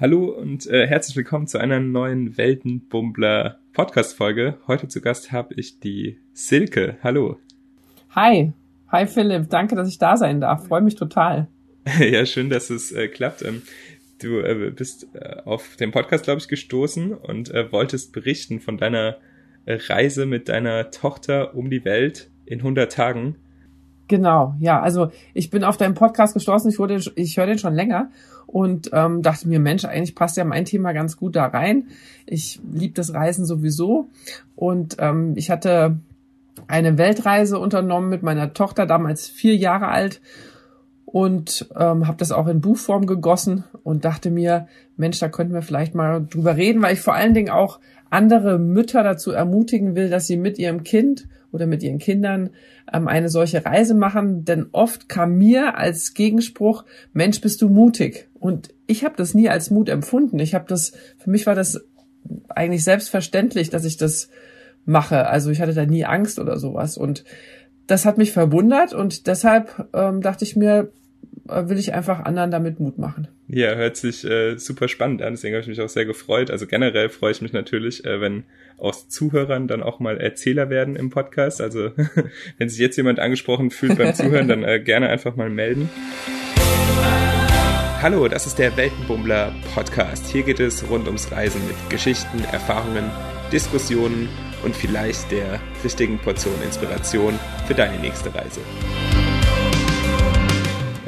Hallo und äh, herzlich willkommen zu einer neuen Weltenbummler Podcast-Folge. Heute zu Gast habe ich die Silke. Hallo. Hi. Hi Philipp. Danke, dass ich da sein darf. Freue mich total. ja, schön, dass es äh, klappt. Ähm, du äh, bist äh, auf den Podcast, glaube ich, gestoßen und äh, wolltest berichten von deiner Reise mit deiner Tochter um die Welt in 100 Tagen. Genau, ja. Also ich bin auf deinen Podcast gestoßen. Ich, wurde, ich höre den schon länger und ähm, dachte mir, Mensch, eigentlich passt ja mein Thema ganz gut da rein. Ich liebe das Reisen sowieso und ähm, ich hatte eine Weltreise unternommen mit meiner Tochter, damals vier Jahre alt und ähm, habe das auch in Buchform gegossen und dachte mir, Mensch, da könnten wir vielleicht mal drüber reden, weil ich vor allen Dingen auch andere Mütter dazu ermutigen will, dass sie mit ihrem Kind oder mit ihren Kindern ähm, eine solche Reise machen. Denn oft kam mir als Gegenspruch, Mensch, bist du mutig. Und ich habe das nie als Mut empfunden. Ich habe das, für mich war das eigentlich selbstverständlich, dass ich das mache. Also ich hatte da nie Angst oder sowas. Und das hat mich verwundert und deshalb ähm, dachte ich mir, will ich einfach anderen damit Mut machen. Ja, hört sich äh, super spannend an, deswegen habe ich mich auch sehr gefreut. Also generell freue ich mich natürlich, äh, wenn aus Zuhörern dann auch mal Erzähler werden im Podcast. Also wenn sich jetzt jemand angesprochen fühlt beim Zuhören, dann äh, gerne einfach mal melden. Hallo, das ist der Weltenbummler Podcast. Hier geht es rund ums Reisen mit Geschichten, Erfahrungen, Diskussionen und vielleicht der richtigen Portion Inspiration für deine nächste Reise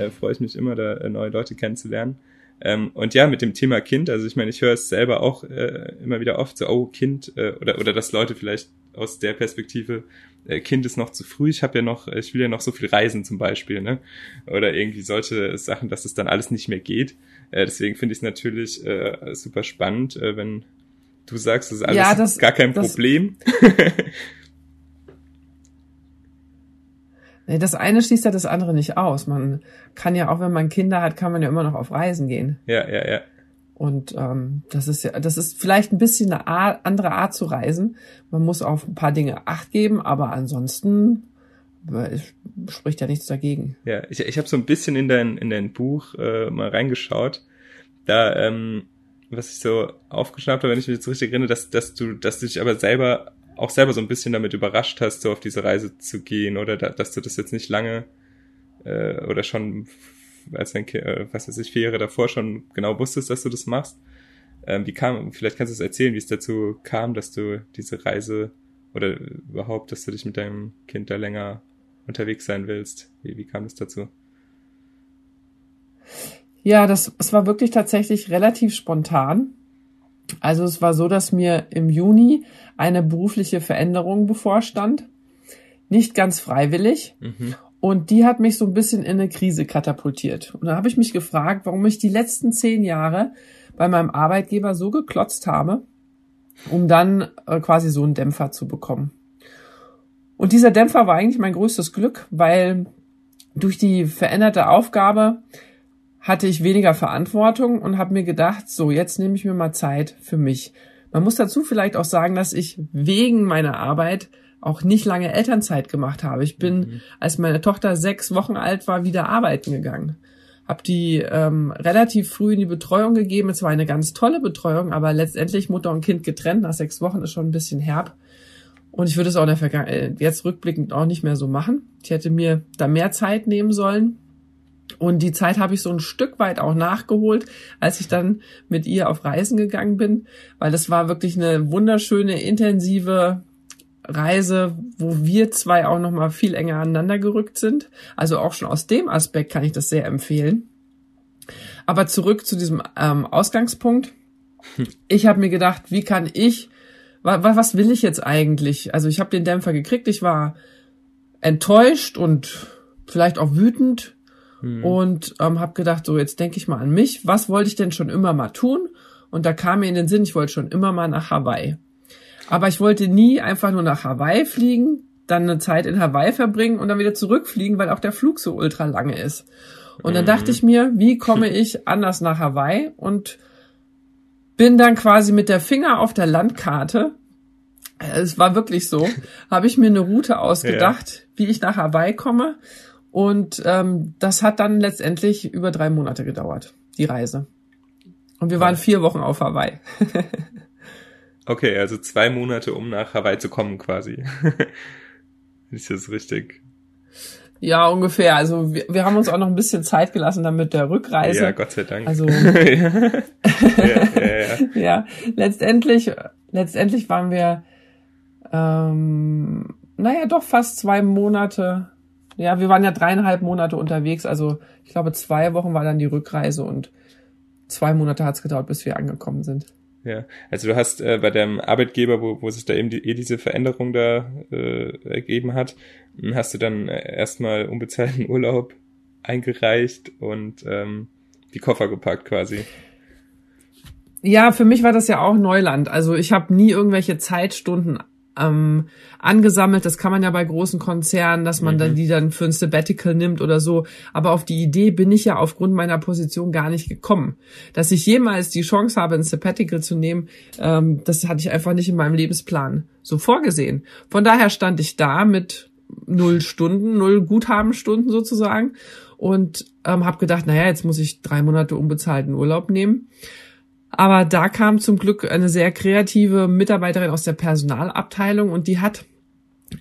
äh, freue ich mich immer, da äh, neue Leute kennenzulernen. Ähm, und ja, mit dem Thema Kind, also ich meine, ich höre es selber auch äh, immer wieder oft so, oh, Kind, äh, oder, oder dass Leute vielleicht aus der Perspektive, äh, Kind ist noch zu früh, ich habe ja noch, ich will ja noch so viel reisen zum Beispiel, ne? Oder irgendwie solche Sachen, dass es dann alles nicht mehr geht. Äh, deswegen finde ich es natürlich äh, super spannend, äh, wenn du sagst, das ist alles ja, das, gar kein das, Problem. Das eine schließt ja das andere nicht aus. Man kann ja auch, wenn man Kinder hat, kann man ja immer noch auf Reisen gehen. Ja, ja, ja. Und ähm, das ist ja, das ist vielleicht ein bisschen eine Art, andere Art zu reisen. Man muss auf ein paar Dinge Acht geben, aber ansonsten äh, spricht ja nichts dagegen. Ja, ich, ich habe so ein bisschen in dein in dein Buch äh, mal reingeschaut. Da ähm, was ich so aufgeschnappt habe, wenn ich mich jetzt richtig erinnere, dass, dass du, dass du dich aber selber auch selber so ein bisschen damit überrascht hast, so auf diese Reise zu gehen oder da, dass du das jetzt nicht lange äh, oder schon als Kind, äh, was weiß ich, vier Jahre davor schon genau wusstest, dass du das machst. Ähm, wie kam, vielleicht kannst du es erzählen, wie es dazu kam, dass du diese Reise oder überhaupt, dass du dich mit deinem Kind da länger unterwegs sein willst. Wie, wie kam es dazu? Ja, das, es war wirklich tatsächlich relativ spontan. Also es war so, dass mir im Juni eine berufliche Veränderung bevorstand. Nicht ganz freiwillig. Mhm. Und die hat mich so ein bisschen in eine Krise katapultiert. Und da habe ich mich gefragt, warum ich die letzten zehn Jahre bei meinem Arbeitgeber so geklotzt habe, um dann äh, quasi so einen Dämpfer zu bekommen. Und dieser Dämpfer war eigentlich mein größtes Glück, weil durch die veränderte Aufgabe hatte ich weniger Verantwortung und habe mir gedacht, so, jetzt nehme ich mir mal Zeit für mich. Man muss dazu vielleicht auch sagen, dass ich wegen meiner Arbeit auch nicht lange Elternzeit gemacht habe. Ich bin, mhm. als meine Tochter sechs Wochen alt war, wieder arbeiten gegangen. Hab die ähm, relativ früh in die Betreuung gegeben. Es war eine ganz tolle Betreuung, aber letztendlich Mutter und Kind getrennt nach sechs Wochen ist schon ein bisschen herb. Und ich würde es auch in der Vergangenheit, jetzt rückblickend auch nicht mehr so machen. Ich hätte mir da mehr Zeit nehmen sollen. Und die Zeit habe ich so ein Stück weit auch nachgeholt, als ich dann mit ihr auf Reisen gegangen bin, weil das war wirklich eine wunderschöne, intensive Reise, wo wir zwei auch noch mal viel enger aneinander gerückt sind. Also auch schon aus dem Aspekt kann ich das sehr empfehlen. Aber zurück zu diesem ähm, Ausgangspunkt. Ich habe mir gedacht, wie kann ich, wa was will ich jetzt eigentlich? Also ich habe den Dämpfer gekriegt, ich war enttäuscht und vielleicht auch wütend hm. und ähm, habe gedacht, so jetzt denke ich mal an mich, was wollte ich denn schon immer mal tun? Und da kam mir in den Sinn, ich wollte schon immer mal nach Hawaii. Aber ich wollte nie einfach nur nach Hawaii fliegen, dann eine Zeit in Hawaii verbringen und dann wieder zurückfliegen, weil auch der Flug so ultra lange ist. Und dann dachte ich mir, wie komme ich anders nach Hawaii? Und bin dann quasi mit der Finger auf der Landkarte, es war wirklich so, habe ich mir eine Route ausgedacht, ja. wie ich nach Hawaii komme. Und ähm, das hat dann letztendlich über drei Monate gedauert, die Reise. Und wir waren vier Wochen auf Hawaii. okay, also zwei Monate, um nach Hawaii zu kommen quasi. Ist das richtig? Ja, ungefähr. Also wir, wir haben uns auch noch ein bisschen Zeit gelassen dann mit der Rückreise. Ja, Gott sei Dank. Also ja, ja, ja. ja, letztendlich, letztendlich waren wir, ähm, naja, doch fast zwei Monate. Ja, wir waren ja dreieinhalb Monate unterwegs. Also ich glaube, zwei Wochen war dann die Rückreise und zwei Monate hat's gedauert, bis wir angekommen sind. Ja, also du hast äh, bei deinem Arbeitgeber, wo, wo sich da eben die, eh diese Veränderung da äh, ergeben hat, hm, hast du dann äh, erstmal unbezahlten Urlaub eingereicht und ähm, die Koffer gepackt quasi. Ja, für mich war das ja auch Neuland. Also ich habe nie irgendwelche Zeitstunden ähm, angesammelt. Das kann man ja bei großen Konzernen, dass man mhm. dann die dann für ein Sabbatical nimmt oder so. Aber auf die Idee bin ich ja aufgrund meiner Position gar nicht gekommen. Dass ich jemals die Chance habe, ein Sabbatical zu nehmen, ähm, das hatte ich einfach nicht in meinem Lebensplan so vorgesehen. Von daher stand ich da mit null Stunden, null Guthabenstunden sozusagen und ähm, habe gedacht, naja, jetzt muss ich drei Monate unbezahlten Urlaub nehmen. Aber da kam zum Glück eine sehr kreative Mitarbeiterin aus der Personalabteilung und die hat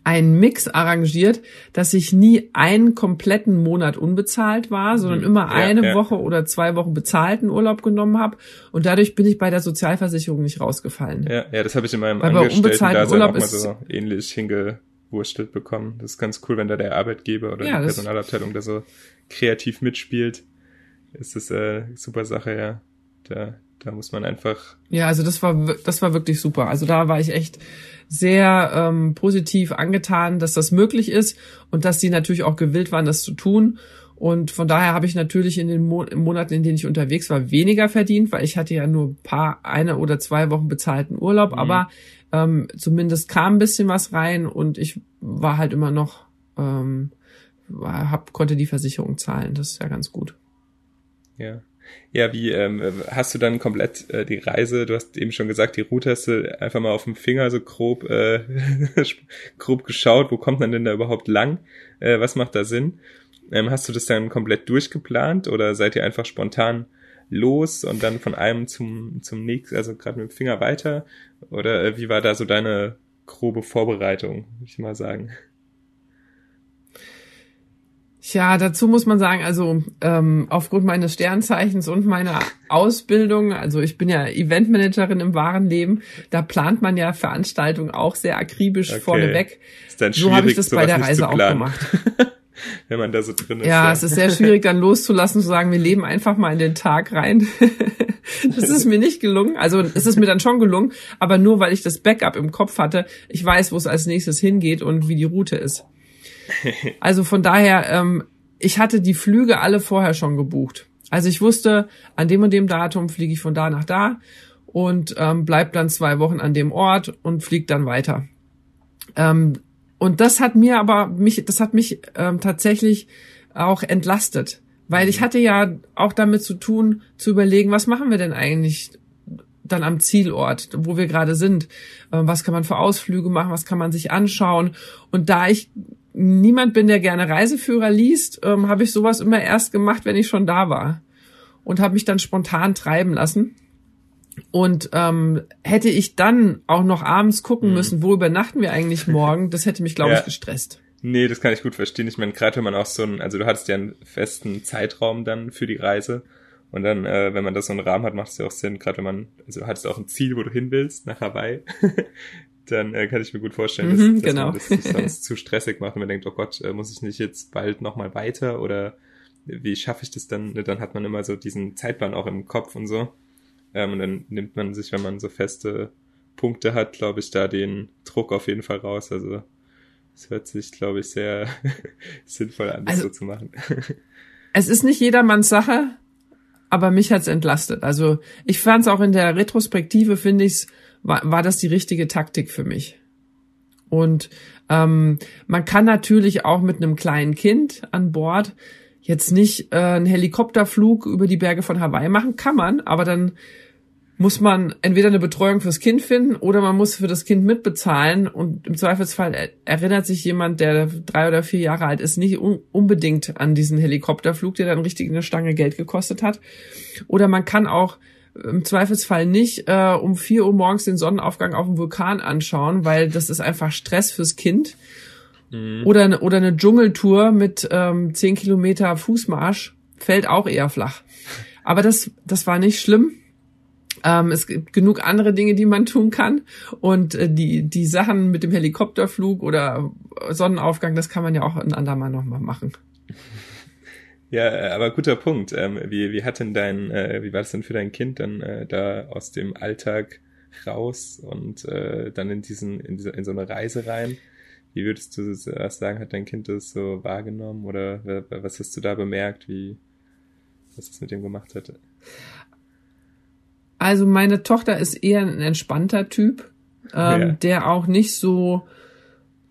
einen Mix arrangiert, dass ich nie einen kompletten Monat unbezahlt war, sondern mhm. immer ja, eine ja. Woche oder zwei Wochen bezahlten Urlaub genommen habe und dadurch bin ich bei der Sozialversicherung nicht rausgefallen. Ja, ja, das habe ich in meinem Weil Angestellten-Dasein auch mal so ähnlich hingewurstelt bekommen. Das ist ganz cool, wenn da der Arbeitgeber oder ja, die Personalabteilung da so kreativ mitspielt. Ist das äh, super Sache, ja. Da, da muss man einfach. Ja, also das war das war wirklich super. Also da war ich echt sehr ähm, positiv angetan, dass das möglich ist und dass sie natürlich auch gewillt waren, das zu tun. Und von daher habe ich natürlich in den Mo Monaten, in denen ich unterwegs war, weniger verdient, weil ich hatte ja nur ein paar, eine oder zwei Wochen bezahlten Urlaub, mhm. aber ähm, zumindest kam ein bisschen was rein und ich war halt immer noch, ähm, hab, konnte die Versicherung zahlen. Das ist ja ganz gut. Ja. Ja, wie ähm, hast du dann komplett äh, die Reise, du hast eben schon gesagt, die Route hast du einfach mal auf dem Finger so grob, äh, grob geschaut, wo kommt man denn da überhaupt lang, äh, was macht da Sinn? Ähm, hast du das dann komplett durchgeplant oder seid ihr einfach spontan los und dann von einem zum, zum nächsten, also gerade mit dem Finger weiter? Oder äh, wie war da so deine grobe Vorbereitung, würde ich mal sagen? Tja, dazu muss man sagen, also ähm, aufgrund meines Sternzeichens und meiner Ausbildung, also ich bin ja Eventmanagerin im wahren Leben, da plant man ja Veranstaltungen auch sehr akribisch okay. vorneweg. Ist dann so habe ich das bei der Reise auch gemacht. Wenn man da so drin ist. Ja, ja, es ist sehr schwierig dann loszulassen, zu sagen, wir leben einfach mal in den Tag rein. das ist mir nicht gelungen. Also es ist mir dann schon gelungen, aber nur weil ich das Backup im Kopf hatte. Ich weiß, wo es als nächstes hingeht und wie die Route ist. Also von daher, ähm, ich hatte die Flüge alle vorher schon gebucht. Also ich wusste, an dem und dem Datum fliege ich von da nach da und ähm, bleib dann zwei Wochen an dem Ort und flieg dann weiter. Ähm, und das hat mir aber mich, das hat mich ähm, tatsächlich auch entlastet, weil ich mhm. hatte ja auch damit zu tun, zu überlegen, was machen wir denn eigentlich dann am Zielort, wo wir gerade sind. Ähm, was kann man für Ausflüge machen? Was kann man sich anschauen? Und da ich niemand bin, der gerne Reiseführer liest, ähm, habe ich sowas immer erst gemacht, wenn ich schon da war. Und habe mich dann spontan treiben lassen. Und ähm, hätte ich dann auch noch abends gucken mhm. müssen, wo übernachten wir eigentlich morgen, das hätte mich, glaube ja. ich, gestresst. Nee, das kann ich gut verstehen. Ich meine, gerade wenn man auch so ein, also du hattest ja einen festen Zeitraum dann für die Reise. Und dann, äh, wenn man das so einen Rahmen hat, macht es ja auch Sinn, gerade wenn man, also du hattest auch ein Ziel, wo du hin willst, nach Hawaii. dann äh, kann ich mir gut vorstellen, dass, mhm, genau. dass man das sonst zu stressig macht und man denkt, oh Gott, äh, muss ich nicht jetzt bald nochmal weiter oder wie schaffe ich das dann? Ne, dann hat man immer so diesen Zeitplan auch im Kopf und so. Ähm, und dann nimmt man sich, wenn man so feste Punkte hat, glaube ich, da den Druck auf jeden Fall raus. Also es hört sich, glaube ich, sehr sinnvoll an, das also, so zu machen. es ist nicht jedermanns Sache, aber mich hat's entlastet. Also ich fand es auch in der Retrospektive, finde ich's war, war das die richtige Taktik für mich. Und ähm, man kann natürlich auch mit einem kleinen Kind an Bord jetzt nicht äh, einen Helikopterflug über die Berge von Hawaii machen, kann man, aber dann muss man entweder eine Betreuung fürs Kind finden oder man muss für das Kind mitbezahlen und im Zweifelsfall erinnert sich jemand, der drei oder vier Jahre alt ist, nicht un unbedingt an diesen Helikopterflug, der dann richtig eine Stange Geld gekostet hat. Oder man kann auch im Zweifelsfall nicht äh, um vier Uhr morgens den Sonnenaufgang auf dem Vulkan anschauen, weil das ist einfach Stress fürs Kind. Mhm. Oder, eine, oder eine Dschungeltour mit ähm, zehn Kilometer Fußmarsch fällt auch eher flach. Aber das, das war nicht schlimm. Ähm, es gibt genug andere Dinge, die man tun kann. Und äh, die, die Sachen mit dem Helikopterflug oder Sonnenaufgang, das kann man ja auch ein andermal nochmal machen. Ja, aber guter Punkt. Ähm, wie, wie hat denn dein, äh, wie war das denn für dein Kind dann äh, da aus dem Alltag raus und äh, dann in diesen, in, diese, in so eine Reise rein? Wie würdest du das sagen, hat dein Kind das so wahrgenommen oder was hast du da bemerkt, wie was es mit dem gemacht hat? Also meine Tochter ist eher ein entspannter Typ, ähm, ja. der auch nicht so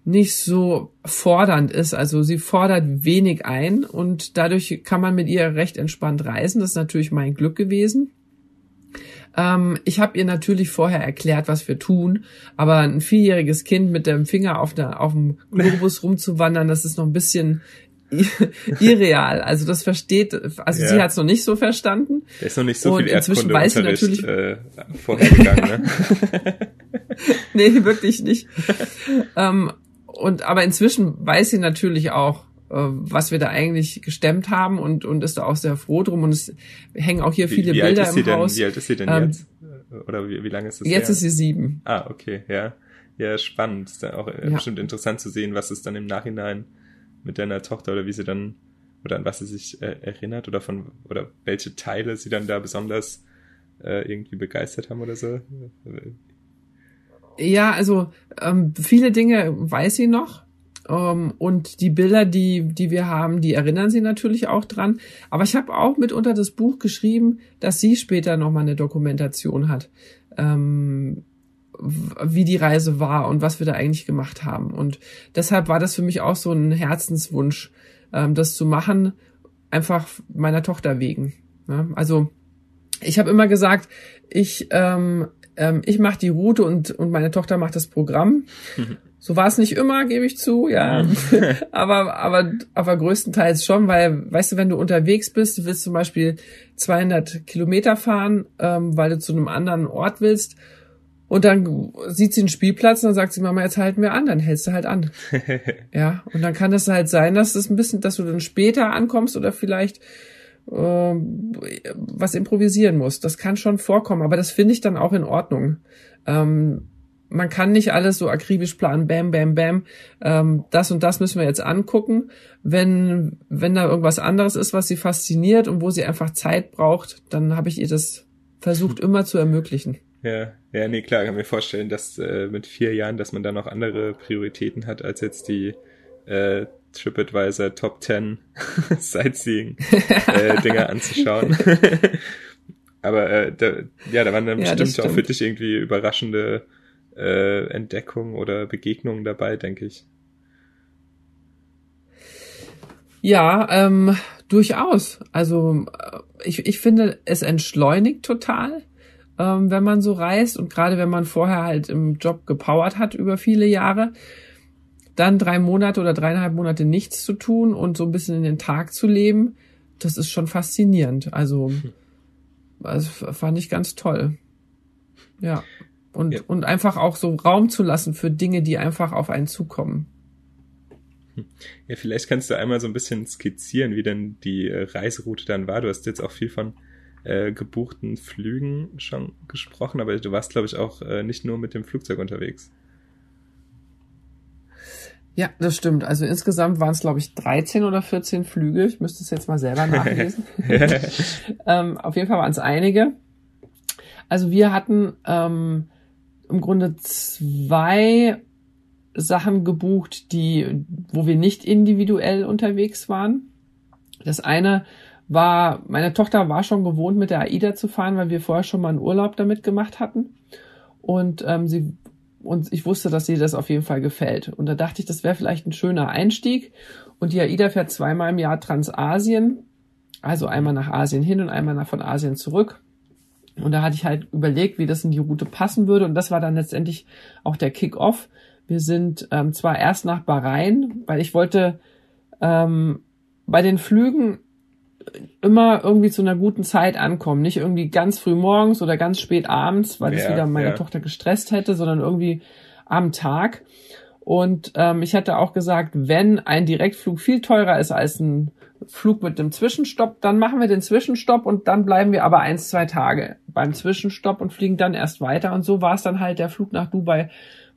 nicht so fordernd ist. Also sie fordert wenig ein und dadurch kann man mit ihr recht entspannt reisen. Das ist natürlich mein Glück gewesen. Ähm, ich habe ihr natürlich vorher erklärt, was wir tun, aber ein vierjähriges Kind mit dem Finger auf, der, auf dem Globus rumzuwandern, das ist noch ein bisschen irreal. Also das versteht, also ja. sie hat es noch nicht so verstanden. Da ist noch nicht so und viel inzwischen weiß sie natürlich äh, vorhergegangen, ne? nee, wirklich nicht. ähm, und aber inzwischen weiß sie natürlich auch, äh, was wir da eigentlich gestemmt haben und und ist da auch sehr froh drum und es hängen auch hier wie, viele wie Bilder im denn, Haus. Wie alt ist sie denn ähm, jetzt? Oder wie, wie lange ist es Jetzt her? ist sie sieben. Ah, okay, ja. Ja, spannend. Ist dann auch äh, ja. bestimmt interessant zu sehen, was es dann im Nachhinein mit deiner Tochter oder wie sie dann oder an was sie sich äh, erinnert oder von oder welche Teile sie dann da besonders äh, irgendwie begeistert haben oder so. Ja, also ähm, viele Dinge weiß sie noch. Ähm, und die Bilder, die, die wir haben, die erinnern sie natürlich auch dran. Aber ich habe auch mitunter das Buch geschrieben, dass sie später nochmal eine Dokumentation hat. Ähm, wie die Reise war und was wir da eigentlich gemacht haben. Und deshalb war das für mich auch so ein Herzenswunsch, ähm, das zu machen, einfach meiner Tochter wegen. Ja, also ich habe immer gesagt, ich ähm, ähm, ich mache die Route und, und meine Tochter macht das Programm. So war es nicht immer, gebe ich zu, ja. aber, aber, aber größtenteils schon, weil, weißt du, wenn du unterwegs bist, du willst zum Beispiel 200 Kilometer fahren, ähm, weil du zu einem anderen Ort willst. Und dann sieht sie einen Spielplatz und dann sagt sie, Mama, jetzt halten wir an, dann hältst du halt an. ja, und dann kann das halt sein, dass es ein bisschen, dass du dann später ankommst oder vielleicht was improvisieren muss. Das kann schon vorkommen, aber das finde ich dann auch in Ordnung. Ähm, man kann nicht alles so akribisch planen, bam, bam, bam. Ähm, das und das müssen wir jetzt angucken. Wenn, wenn da irgendwas anderes ist, was sie fasziniert und wo sie einfach Zeit braucht, dann habe ich ihr das versucht immer zu ermöglichen. Ja, ja, nee, klar, kann mir vorstellen, dass äh, mit vier Jahren, dass man da noch andere Prioritäten hat als jetzt die äh, TripAdvisor Top 10 Sightseeing äh, Dinger anzuschauen. Aber äh, da, ja, da waren dann ja, bestimmt auch für dich irgendwie überraschende äh, Entdeckungen oder Begegnungen dabei, denke ich. Ja, ähm, durchaus. Also äh, ich, ich finde, es entschleunigt total, ähm, wenn man so reist und gerade wenn man vorher halt im Job gepowert hat über viele Jahre dann drei Monate oder dreieinhalb Monate nichts zu tun und so ein bisschen in den Tag zu leben, das ist schon faszinierend. Also, das fand ich ganz toll. Ja. Und, ja. und einfach auch so Raum zu lassen für Dinge, die einfach auf einen zukommen. Ja, vielleicht kannst du einmal so ein bisschen skizzieren, wie denn die Reiseroute dann war. Du hast jetzt auch viel von äh, gebuchten Flügen schon gesprochen, aber du warst, glaube ich, auch äh, nicht nur mit dem Flugzeug unterwegs. Ja, das stimmt. Also insgesamt waren es, glaube ich, 13 oder 14 Flüge. Ich müsste es jetzt mal selber nachlesen. ähm, auf jeden Fall waren es einige. Also wir hatten ähm, im Grunde zwei Sachen gebucht, die, wo wir nicht individuell unterwegs waren. Das eine war, meine Tochter war schon gewohnt, mit der AIDA zu fahren, weil wir vorher schon mal einen Urlaub damit gemacht hatten. Und ähm, sie und ich wusste, dass ihr das auf jeden Fall gefällt. Und da dachte ich, das wäre vielleicht ein schöner Einstieg. Und die AIDA fährt zweimal im Jahr Transasien, also einmal nach Asien hin und einmal nach von Asien zurück. Und da hatte ich halt überlegt, wie das in die Route passen würde. Und das war dann letztendlich auch der Kick-off. Wir sind ähm, zwar erst nach Bahrain, weil ich wollte ähm, bei den Flügen immer irgendwie zu einer guten Zeit ankommen. Nicht irgendwie ganz früh morgens oder ganz spät abends, weil das Ja, wieder meine ja. Tochter gestresst hätte, sondern irgendwie am Tag. Und ähm, ich hätte auch gesagt, wenn ein Direktflug viel teurer ist als ein Flug mit dem Zwischenstopp, dann machen wir den Zwischenstopp und dann bleiben wir aber eins, zwei Tage beim Zwischenstopp und fliegen dann erst weiter. Und so war es dann halt, der Flug nach Dubai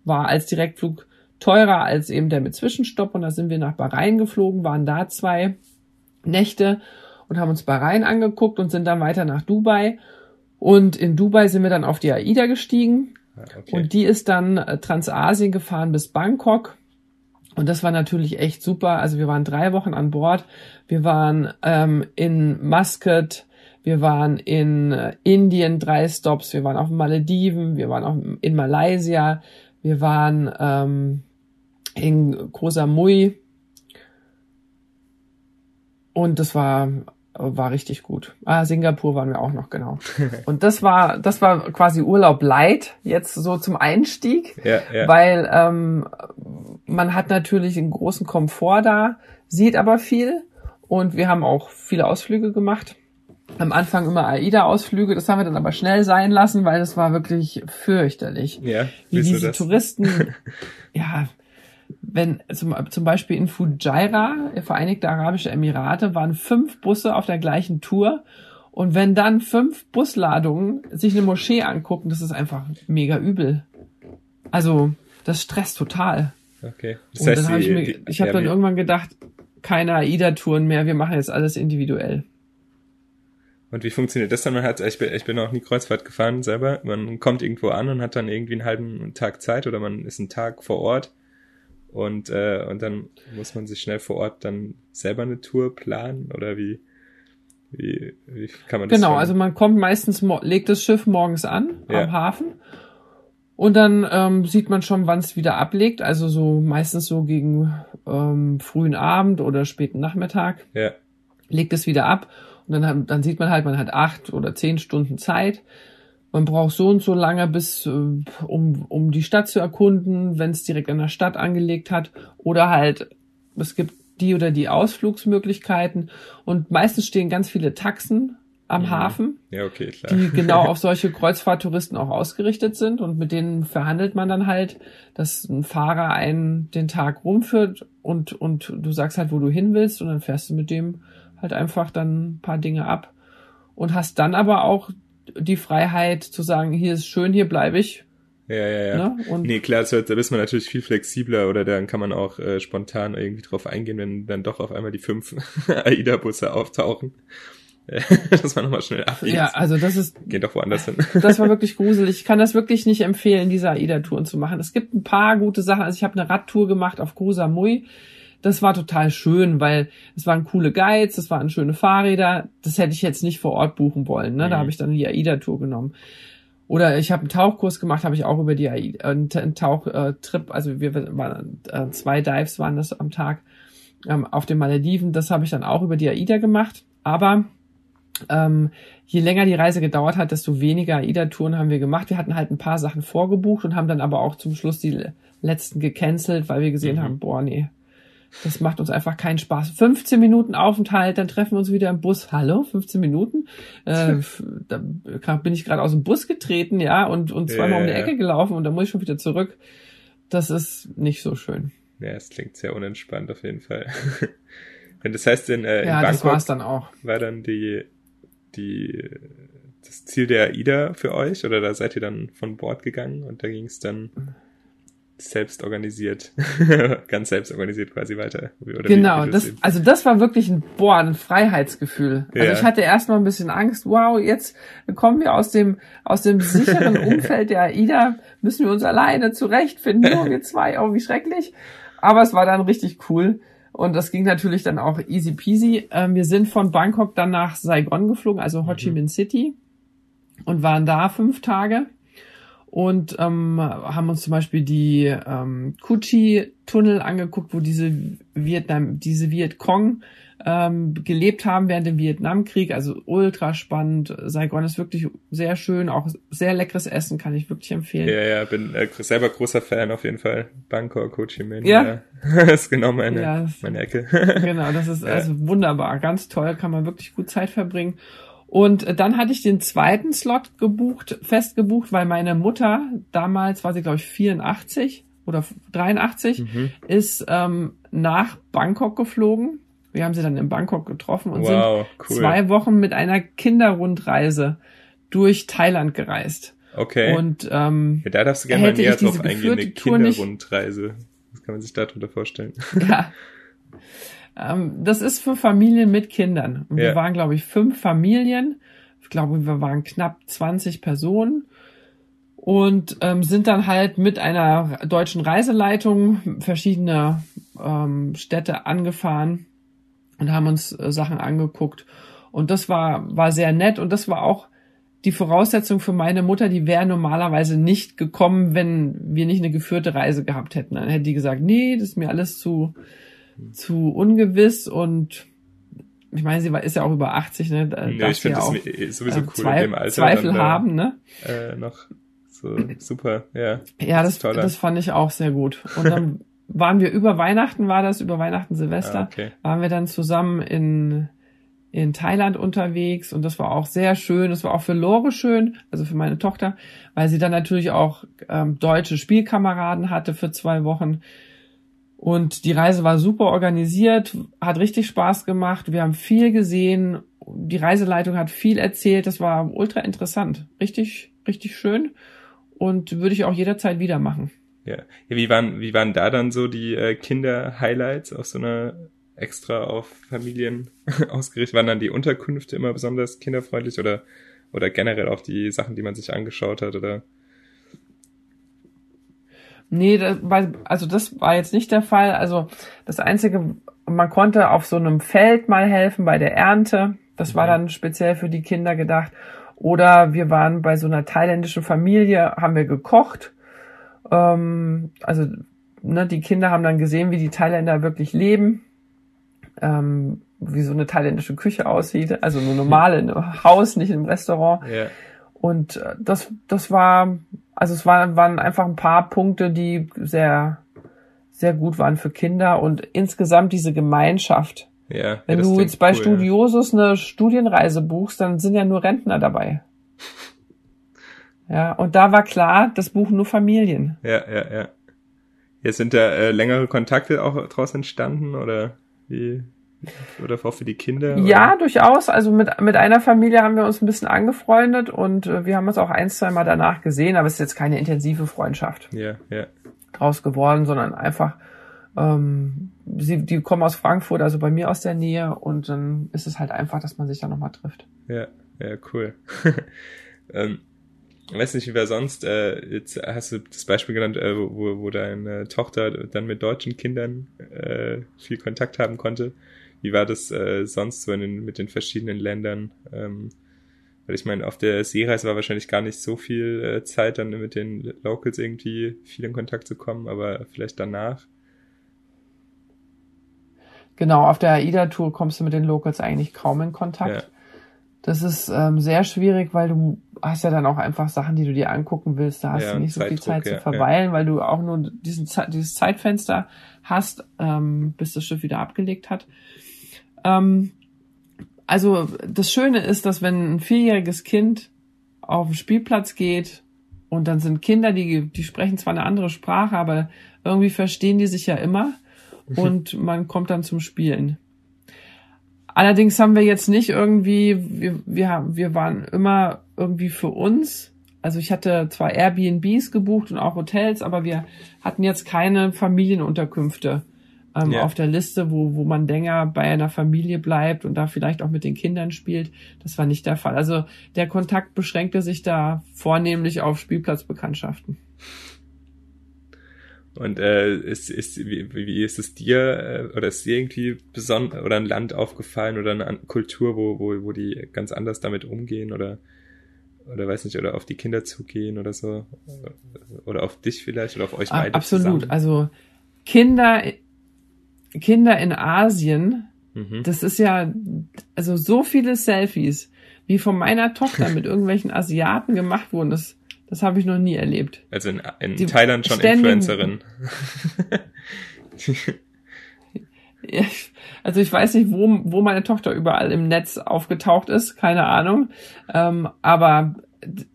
war als Direktflug teurer als eben der mit Zwischenstopp. Und da sind wir nach Bahrain geflogen, waren da zwei Nächte und haben uns Bahrain angeguckt und sind dann weiter nach Dubai. Und in Dubai sind wir dann auf die AIDA gestiegen. Ah, okay. Und die ist dann äh, Transasien gefahren bis Bangkok. Und das war natürlich echt super. Also wir waren drei Wochen an Bord. Wir waren ähm, in Muscat, wir waren in äh, Indien drei Stops, wir waren auf Malediven, wir waren auch in Malaysia, wir waren ähm, in Koh Samui. Und das war war richtig gut. Ah, Singapur waren wir auch noch, genau. Und das war, das war quasi Urlaub light, jetzt so zum Einstieg ja, ja. weil ähm, man hat natürlich einen großen Komfort da, sieht aber viel und wir haben auch viele Ausflüge gemacht. Am Anfang immer AIDA-Ausflüge, das haben wir dann aber schnell sein lassen, weil das war wirklich fürchterlich. ja, Wie diese? Touristen, ja, wenn zum, zum Beispiel in Fujairah, Vereinigte Arabische Emirate, waren fünf Busse auf der gleichen Tour und wenn dann fünf Busladungen sich eine Moschee angucken, das ist einfach mega übel. Also, das stresst total. Okay. Das Und heißt, dann habe ich die- mir, die- ich habe dann irgendwann gedacht, keine AIDA-Touren mehr, wir machen jetzt alles individuell. Und wie funktioniert das dann? Man hat, ich bin, ich bin noch nie Kreuzfahrt gefahren selber. Man kommt irgendwo an und hat dann irgendwie einen halben Tag Zeit oder man ist einen Tag vor Ort und äh, und dann muss man sich schnell vor Ort dann selber eine Tour planen oder wie wie, wie kann man das? Genau, dann- also man kommt meistens, legt das Schiff morgens an Ja. am Hafen und dann ähm, sieht man schon, wann es wieder ablegt. Also so meistens so gegen ähm, frühen Abend oder späten Nachmittag ja legt es wieder ab und dann, dann sieht man halt, man hat acht oder zehn Stunden Zeit. Man braucht so und so lange bis, äh, um, um die Stadt zu erkunden, wenn es direkt an der Stadt angelegt hat. Oder halt, es gibt die oder die Ausflugsmöglichkeiten. Und meistens stehen ganz viele Taxen am Mhm. Hafen, ja okay klar. die genau auf solche Kreuzfahrttouristen auch ausgerichtet sind. Und mit denen verhandelt man dann halt, dass ein Fahrer einen den Tag rumführt und, und du sagst halt, wo du hin willst. Und dann fährst du mit dem halt einfach dann ein paar Dinge ab. Und hast dann aber auch die Freiheit zu sagen, hier ist schön, hier bleibe ich. ja ja ja. Ne? Und Nee, klar, das, da ist man natürlich viel flexibler oder dann kann man auch äh, spontan irgendwie drauf eingehen, wenn dann doch auf einmal die fünf AIDA-Busse auftauchen. Dass man nochmal schnell abbiegt. ja, also das ist Geht doch woanders hin. das war wirklich gruselig. Ich kann das wirklich nicht empfehlen, diese AIDA-Touren zu machen. Es gibt ein paar gute Sachen. Also ich habe eine Radtour gemacht auf Samui. Das war total schön, weil es waren coole Guides, es waren schöne Fahrräder. Das hätte ich jetzt nicht vor Ort buchen wollen. Ne? Da Mhm. habe ich dann die AIDA-Tour genommen. Oder ich habe einen Tauchkurs gemacht, habe ich auch über die AIDA, äh, einen Tauchtrip, also wir waren äh, zwei Dives waren das am Tag ähm, auf den Malediven. Das habe ich dann auch über die AIDA gemacht. Aber ähm, je länger die Reise gedauert hat, desto weniger AIDA-Touren haben wir gemacht. Wir hatten halt ein paar Sachen vorgebucht und haben dann aber auch zum Schluss die letzten gecancelt, weil wir gesehen Mhm. haben, boah, nee, das macht uns einfach keinen Spaß. 15 Minuten Aufenthalt, dann treffen wir uns wieder im Bus. Hallo, 15 Minuten? Äh, da bin ich gerade aus dem Bus getreten, ja, und, und zweimal Ja, um die. Ecke gelaufen und dann muss ich schon wieder zurück. Das ist nicht so schön. Ja, es klingt sehr unentspannt auf jeden Fall. Wenn das heißt, in, äh, in ja, das Bangkok dann auch. war dann die, die, das Ziel der AIDA für euch oder da seid ihr dann von Bord gegangen und da ging es dann selbst organisiert, ganz selbst organisiert quasi weiter. Oder Genau, wie das, eben- also das war wirklich ein, boah, ein Freiheitsgefühl. Also Ja. ich hatte erstmal ein bisschen Angst, wow, jetzt kommen wir aus dem, aus dem sicheren Umfeld der AIDA, müssen wir uns alleine zurechtfinden, nur wir zwei, oh, wie schrecklich. Aber es war dann richtig cool. Und das ging natürlich dann auch easy peasy. Ähm, wir sind von Bangkok dann nach Saigon geflogen, also Ho Chi Mhm. Minh City, und waren da fünf Tage. Und ähm, haben uns zum Beispiel die ähm, Kuchi-Tunnel angeguckt, wo diese Vietnam, diese Vietcong ähm, gelebt haben während dem Vietnamkrieg. Also ultra spannend. Saigon ist wirklich sehr schön, auch sehr leckeres Essen, kann ich wirklich empfehlen. Ja, ja, bin äh, selber großer Fan auf jeden Fall. Bangkok, Ho Chi Minh. Ja. ja. das ist genau meine, Ja, das- meine Ecke. Genau, das ist Ja. also wunderbar, ganz toll, kann man wirklich gut Zeit verbringen. Und äh, dann hatte ich den zweiten Slot gebucht, fest gebucht, weil meine Mutter, damals war sie glaube ich 84 oder 83, Mhm. ist ähm, nach Bangkok geflogen. Wir haben sie dann in Bangkok getroffen und Wow, sind cool. zwei Wochen mit einer Kinderrundreise durch Thailand gereist. Okay. Und ähm, ja, da darfst du gerne mal näher drauf eingehen, eine Kinderrundreise. Was kann man sich darunter vorstellen? Ja. Ähm, das ist für Familien mit Kindern. Und Ja. Wir waren, glaube ich, fünf Familien. Ich glaube, wir waren knapp 20 Personen und ähm, sind dann halt mit einer deutschen Reiseleitung verschiedene ähm, Städte angefahren und haben uns äh, Sachen angeguckt. Und das war, war sehr nett und das war auch die Voraussetzung für meine Mutter, die wäre normalerweise nicht gekommen, wenn wir nicht eine geführte Reise gehabt hätten. Dann hätte die gesagt, nee, das ist mir alles zu, zu ungewiss und ich meine, sie war, ist ja auch über 80, ne? Da Nee, ich finde ja das auch mi- sowieso äh, cool Zwei- in dem Alter. Zweifel dann da, haben, ne? Äh, noch so super, ja. Ja, das, toller. das fand ich auch sehr gut. Und dann waren wir über Weihnachten, war das, über Weihnachten, Silvester, Ah, okay. waren wir dann zusammen in, in Thailand unterwegs und das war auch sehr schön. Das war auch für Lore schön, also für meine Tochter, weil sie dann natürlich auch ähm, deutsche Spielkameraden hatte für zwei Wochen. Und die Reise war super organisiert, hat richtig Spaß gemacht. Wir haben viel gesehen. Die Reiseleitung hat viel erzählt. Das war ultra interessant. Richtig, richtig schön. Und würde ich auch jederzeit wieder machen. Ja. ja wie, waren, wie waren da dann so die äh, Kinder-Highlights auf so einer extra auf Familien ausgerichtet? Waren dann die Unterkünfte immer besonders kinderfreundlich oder, oder generell auch die Sachen, die man sich angeschaut hat? Oder? Nee, das war, also das war jetzt nicht der Fall. Also das Einzige, man konnte auf so einem Feld mal helfen bei der Ernte. Das war Mhm. dann speziell für die Kinder gedacht. Oder wir waren bei so einer thailändischen Familie, haben wir gekocht. Ähm, also ne, die Kinder haben dann gesehen, wie die Thailänder wirklich leben. Ähm, wie so eine thailändische Küche aussieht. Also nur normal in einem Haus, nicht im Restaurant. Ja. Und äh, das, das war, also es waren, waren einfach ein paar Punkte, die sehr, sehr gut waren für Kinder und insgesamt diese Gemeinschaft. Ja, Wenn ja, du jetzt bei cool, Studiosus eine Studienreise buchst, dann sind ja nur Rentner dabei. Ja, und da war klar, das buchen nur Familien. Ja, ja, ja. ja. Jetzt sind da äh, längere Kontakte auch draus entstanden oder wie? Oder auch für die Kinder? Ja, durchaus. Also mit, mit einer Familie haben wir uns ein bisschen angefreundet und äh, wir haben uns auch ein, zwei Mal danach gesehen, aber es ist jetzt keine intensive Freundschaft. Oder? Ja, ja. draus geworden, sondern einfach, ähm, sie, die kommen aus Frankfurt, also bei mir aus der Nähe und dann ist es halt einfach, dass man sich da nochmal trifft. Ja, ja, cool. ähm, weiß nicht, wie war sonst, äh, jetzt hast du das Beispiel genannt, äh, wo, wo deine Tochter dann mit deutschen Kindern äh, viel Kontakt haben konnte. Wie war das äh, sonst so in den, mit den verschiedenen Ländern? Ähm, weil ich meine, auf der Seereise war wahrscheinlich gar nicht so viel äh, Zeit, dann mit den Locals irgendwie viel in Kontakt zu kommen, aber vielleicht danach. Genau, auf der AIDA-Tour kommst du mit den Locals eigentlich kaum in Kontakt. Ja. Das ist ähm, sehr schwierig, weil du hast ja dann auch einfach Sachen, die du dir angucken willst. Da hast Ja, du nicht so viel Zeit ja, zu verweilen, weil du auch nur diesen, dieses Zeitfenster hast, ähm, bis das Schiff wieder abgelegt hat. Ähm, also das Schöne ist, dass wenn ein vierjähriges Kind auf den Spielplatz geht und dann sind Kinder, die, die sprechen zwar eine andere Sprache, aber irgendwie verstehen die sich ja immer und man kommt dann zum Spielen. Allerdings haben wir jetzt nicht irgendwie, wir, wir, haben- wir waren immer irgendwie für uns. Also ich hatte zwar Airbnbs gebucht und auch Hotels, aber wir hatten jetzt keine Familienunterkünfte ähm, Ja. auf der Liste, wo, wo man länger bei einer Familie bleibt und da vielleicht auch mit den Kindern spielt. Das war nicht der Fall. Also der Kontakt beschränkte sich da vornehmlich auf Spielplatzbekanntschaften. Und äh, ist, ist, wie, wie ist es dir äh, oder ist dir irgendwie besonders oder ein Land aufgefallen oder eine Kultur, wo, wo, wo die ganz anders damit umgehen oder oder weiß nicht, oder auf die Kinder zugehen oder so. Oder auf dich vielleicht oder auf euch Ah, beide. Absolut. Zusammen. Also Kinder, Kinder in Asien, Mhm. das ist ja, also so viele Selfies, wie von meiner Tochter mit irgendwelchen Asiaten gemacht wurden, das, das habe ich noch nie erlebt. Also in, in die Thailand schon Influencerin. Also ich weiß nicht, wo, wo meine Tochter überall im Netz aufgetaucht ist, keine Ahnung. Ähm, aber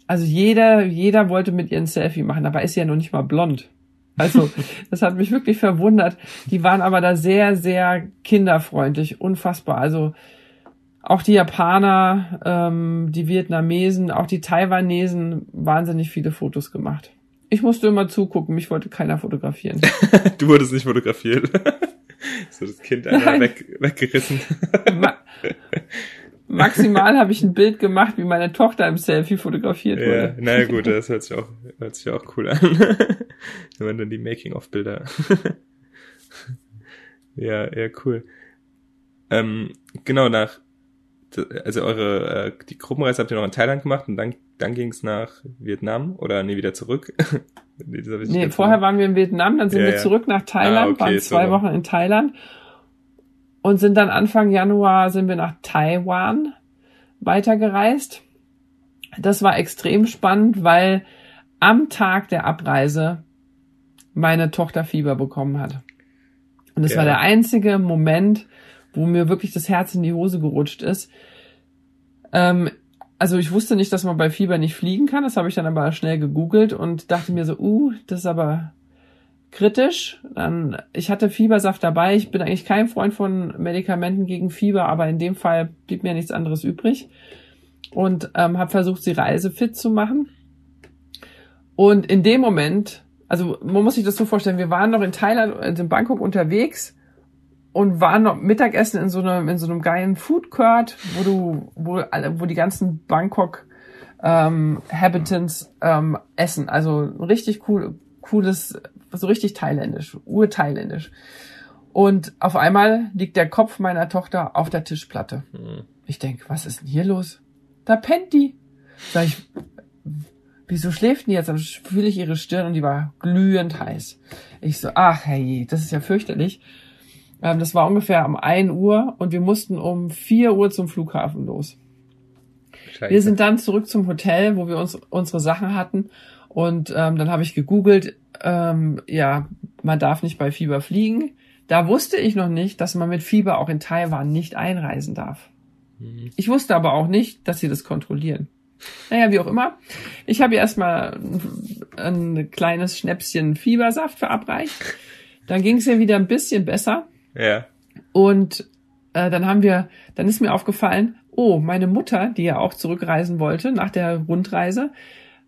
also jeder, jeder wollte mit ihr ein Selfie machen, dabei ist sie ja noch nicht mal blond. Also das hat mich wirklich verwundert. Die waren aber da sehr, sehr kinderfreundlich, unfassbar. Also auch die Japaner, ähm, die Vietnamesen, auch die Taiwanesen, wahnsinnig viele Fotos gemacht. Ich musste immer zugucken, mich wollte keiner fotografieren. du wurdest nicht fotografiert. so das Kind Nein. weg, weggerissen. Ma Maximal habe ich ein Bild gemacht, wie meine Tochter im Selfie fotografiert ja, wurde. naja gut, das hört sich auch, hört sich auch cool an. Wenn man dann die Making-of-Bilder. ja, ja, cool. Ähm, genau, nach, also eure, äh, die Gruppenreise habt ihr noch in Thailand gemacht und dann, dann ging's nach Vietnam oder nee, wieder zurück? nee, vorher waren wir in Vietnam, dann sind Ja, wir ja. zurück nach Thailand, Ah, okay, waren so zwei rum. Wochen in Thailand und sind dann Anfang Januar sind wir nach Taiwan weitergereist. Das war extrem spannend, weil am Tag der Abreise meine Tochter Fieber bekommen hat. Und das Ja. war der einzige Moment, wo mir wirklich das Herz in die Hose gerutscht ist. Ähm, also ich wusste nicht, dass man bei Fieber nicht fliegen kann. Das habe ich dann aber schnell gegoogelt und dachte mir so, uh, das ist aber kritisch. Dann, ich hatte Fiebersaft dabei. Ich bin eigentlich kein Freund von Medikamenten gegen Fieber, aber in dem Fall blieb mir nichts anderes übrig und ähm, habe versucht, die Reise fit zu machen. Und in dem Moment, also man muss sich das so vorstellen, wir waren noch in Thailand, also in Bangkok unterwegs und waren noch Mittagessen in so einem in so einem geilen Food Court, wo du wo alle wo die ganzen Bangkok ähm, Habitants ähm, essen, also richtig cool cooles so richtig thailändisch, urthailändisch. Und auf einmal liegt der Kopf meiner Tochter auf der Tischplatte. Hm. Ich denk, was ist denn hier los? Da pennt die. Sag ich, wieso schläft die jetzt? Dann fühle ich ihre Stirn und die war glühend heiß. Ich so, ach hey, das ist ja fürchterlich. Ähm, das war ungefähr um 1 Uhr und wir mussten um 4 Uhr zum Flughafen los. Scheiße. Wir sind dann zurück zum Hotel, wo wir uns unsere Sachen hatten. Und ähm, dann habe ich gegoogelt, ähm, ja, man darf nicht bei Fieber fliegen. Da wusste ich noch nicht, dass man mit Fieber auch in Taiwan nicht einreisen darf. Hm. Ich wusste aber auch nicht, dass sie das kontrollieren. Naja, wie auch immer. Ich habe erstmal ein, ein kleines Schnäpschen Fiebersaft verabreicht. Dann ging es ihr wieder ein bisschen besser. Ja. Und äh, dann haben wir, dann ist mir aufgefallen, oh, meine Mutter, die ja auch zurückreisen wollte nach der Rundreise,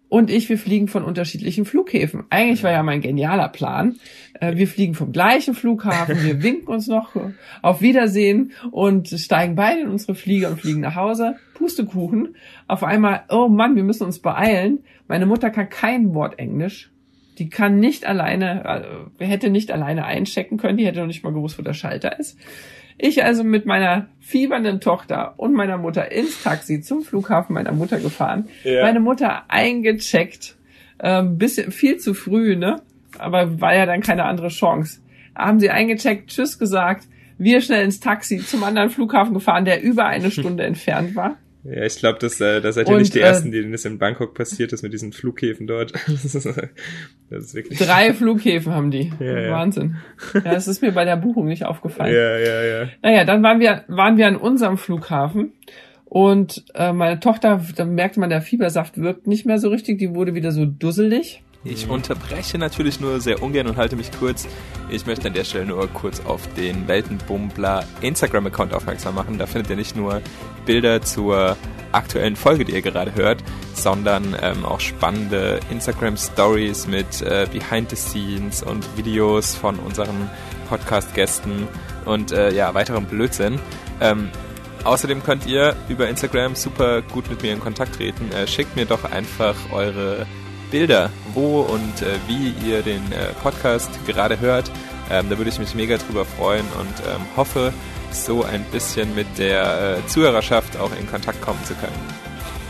und ich, wir fliegen von unterschiedlichen Flughäfen. Eigentlich war ja mein genialer Plan. Äh, wir fliegen vom gleichen Flughafen, wir winken uns noch auf Wiedersehen und steigen beide in unsere Flieger und fliegen nach Hause. Pustekuchen. Auf einmal, oh Mann, wir müssen uns beeilen. Meine Mutter kann kein Wort Englisch. Die kann nicht alleine, äh, hätte nicht alleine einchecken können. Die hätte noch nicht mal gewusst, wo der Schalter ist. Ich also mit meiner fiebernden Tochter und meiner Mutter ins Taxi zum Flughafen meiner Mutter gefahren. Ja. Meine Mutter eingecheckt. Ähm, bisschen viel zu früh, ne? Aber war ja dann keine andere Chance. Haben sie eingecheckt, Tschüss gesagt, wir schnell ins Taxi zum anderen Flughafen gefahren, der über eine Stunde entfernt war. Ja, ich glaube, das, äh, da seid ihr Und, nicht die äh, Ersten, denen das in Bangkok passiert ist mit diesen Flughäfen dort. Das ist, das wirklich. Drei Flughäfen haben die. Ja, ja. Wahnsinn. Ja, das ist mir bei der Buchung nicht aufgefallen. Ja, ja, ja. Naja, dann waren wir, waren wir an unserem Flughafen und äh, meine Tochter, da merkte man, der Fiebersaft wirkt nicht mehr so richtig, die wurde wieder so dusselig. Ich unterbreche natürlich nur sehr ungern und halte mich kurz. Ich möchte an der Stelle nur kurz auf den Weltenbummler Instagram-Account aufmerksam machen. Da findet ihr nicht nur Bilder zur aktuellen Folge, die ihr gerade hört, sondern ähm, auch spannende Instagram-Stories mit äh, Behind the Scenes und Videos von unseren Podcast-Gästen und äh, ja, weiterem Blödsinn. Ähm, Außerdem könnt ihr über Instagram super gut mit mir in Kontakt treten. Äh, schickt mir doch einfach eure Bilder, wo und äh, wie ihr den äh, Podcast gerade hört. Ähm, da würde ich mich mega drüber freuen und ähm, hoffe, so ein bisschen mit der äh, Zuhörerschaft auch in Kontakt kommen zu können.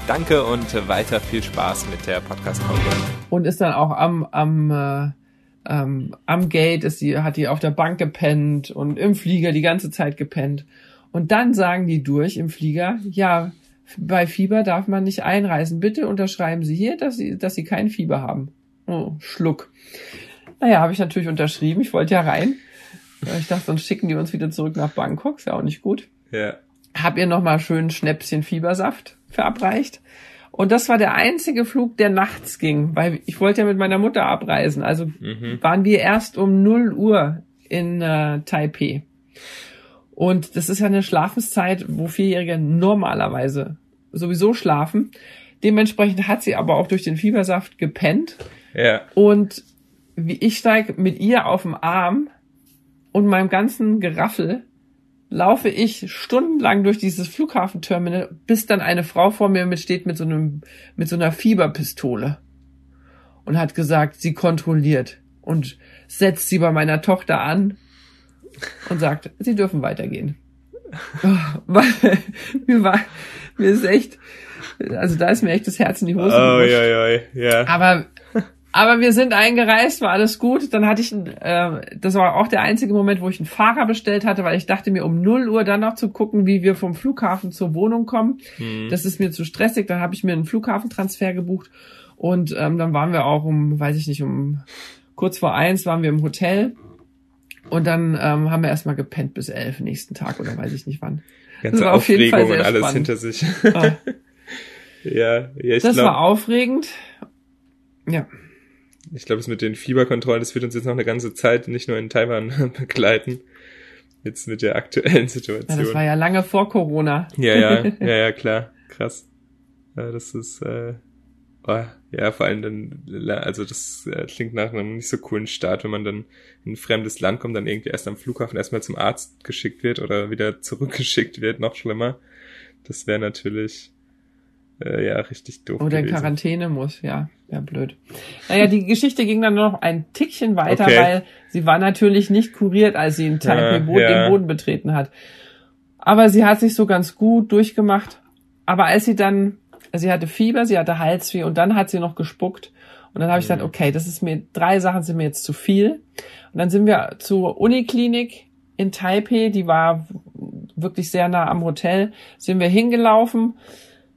Danke und weiter viel Spaß mit der Podcast-Folge. Und ist dann auch am, am, äh, ähm, am Gate, ist die, hat die auf der Bank gepennt und im Flieger die ganze Zeit gepennt. Und dann sagen die durch im Flieger, ja, bei Fieber darf man nicht einreisen. Bitte unterschreiben Sie hier, dass Sie, dass Sie kein Fieber haben. Oh, Schluck. Naja, habe ich natürlich unterschrieben. Ich wollte ja rein. Ich dachte, sonst schicken die uns wieder zurück nach Bangkok. Ist ja auch nicht gut. Ja. Hab ihr nochmal schön Schnäppchen Fiebersaft verabreicht. Und das war der einzige Flug, der nachts ging, weil ich wollte ja mit meiner Mutter abreisen. Also Mhm. waren wir erst um 0 Uhr in äh, Taipei. Und das ist ja eine Schlafenszeit, wo Vierjährige normalerweise sowieso schlafen. Dementsprechend hat sie aber auch durch den Fiebersaft gepennt. Ja. Und wie ich steig mit ihr auf dem Arm und meinem ganzen Geraffel laufe ich stundenlang durch dieses Flughafenterminal, bis dann eine Frau vor mir mit steht mit so einem, mit so einer Fieberpistole und hat gesagt, sie kontrolliert und setzt sie bei meiner Tochter an und sagt, sie dürfen weitergehen. Oh, Weil mir war, mir ist echt, also da ist mir echt das Herz in die Hose Oh, gerutscht. ja, ja, ja. Aber aber wir sind eingereist, war alles gut. Dann hatte ich, ein, äh, das war auch der einzige Moment, wo ich einen Fahrer bestellt hatte, weil ich dachte mir um 0 Uhr dann noch zu gucken, wie wir vom Flughafen zur Wohnung kommen. Hm. Das ist mir zu stressig. Dann habe ich mir einen Flughafentransfer gebucht und ähm, dann waren wir auch um, weiß ich nicht, um kurz vor eins waren wir im Hotel und dann ähm, haben wir erstmal gepennt bis elf nächsten Tag oder weiß ich nicht wann. Ganze war auf Aufregung und alles spannend. hinter sich. Ah, ja, ja, ich das war glaube, aufregend. Ja. ich glaube, es mit den Fieberkontrollen, das wird uns jetzt noch eine ganze Zeit nicht nur in Taiwan begleiten. Jetzt mit der aktuellen ja, das Situation. war ja lange vor Corona. Ja, ja, ja, ja, klar. Krass. Das ist, äh, oh, ja, vor allem dann, also das äh, klingt nach einem nicht so coolen Start, wenn man dann in ein fremdes Land kommt, dann irgendwie erst am Flughafen erstmal zum Arzt geschickt wird oder wieder zurückgeschickt wird, noch schlimmer. Das wäre natürlich, äh, ja, richtig doof Oder in. Quarantäne muss, ja, ja blöd. Naja, die Geschichte ging dann noch ein Tickchen weiter, Okay. weil sie war natürlich nicht kuriert, als sie in Taipei Ja, ja. den Boden betreten hat. Aber sie hat sich so ganz gut durchgemacht. Aber als sie dann, sie hatte Fieber, sie hatte Halsweh und dann hat sie noch gespuckt. Und dann habe ich Mhm. gesagt, okay, das ist mir, drei Sachen sind mir jetzt zu viel. Und dann sind wir zur Uniklinik in Taipei, die war wirklich sehr nah am Hotel, sind wir hingelaufen,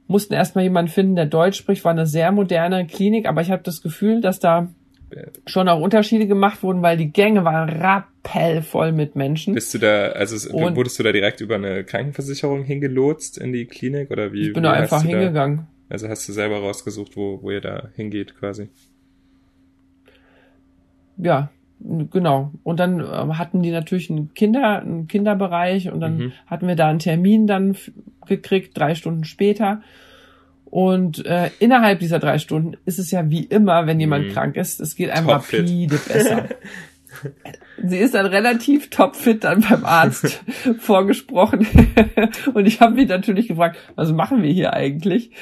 mussten erstmal jemanden finden, der Deutsch spricht, war eine sehr moderne Klinik, aber ich habe das Gefühl, dass da schon auch Unterschiede gemacht wurden, weil die Gänge waren rappellvoll mit Menschen. Bist du da, also Und- wurdest du da direkt über eine Krankenversicherung hingelotst in die Klinik oder wie? Ich bin wie da einfach du da- hingegangen. Also hast du selber rausgesucht, wo, wo ihr da hingeht quasi. Ja, genau. Und dann ähm, hatten die natürlich einen Kinder, einen Kinderbereich und dann Mhm. hatten wir da einen Termin dann gekriegt, drei Stunden später. Und äh, innerhalb dieser drei Stunden ist es ja wie immer, wenn jemand Mhm. krank ist, es geht einem Topfit. rapide besser. Sie ist dann relativ topfit dann beim Arzt vorgesprochen. und ich habe mich natürlich gefragt, was machen wir hier eigentlich?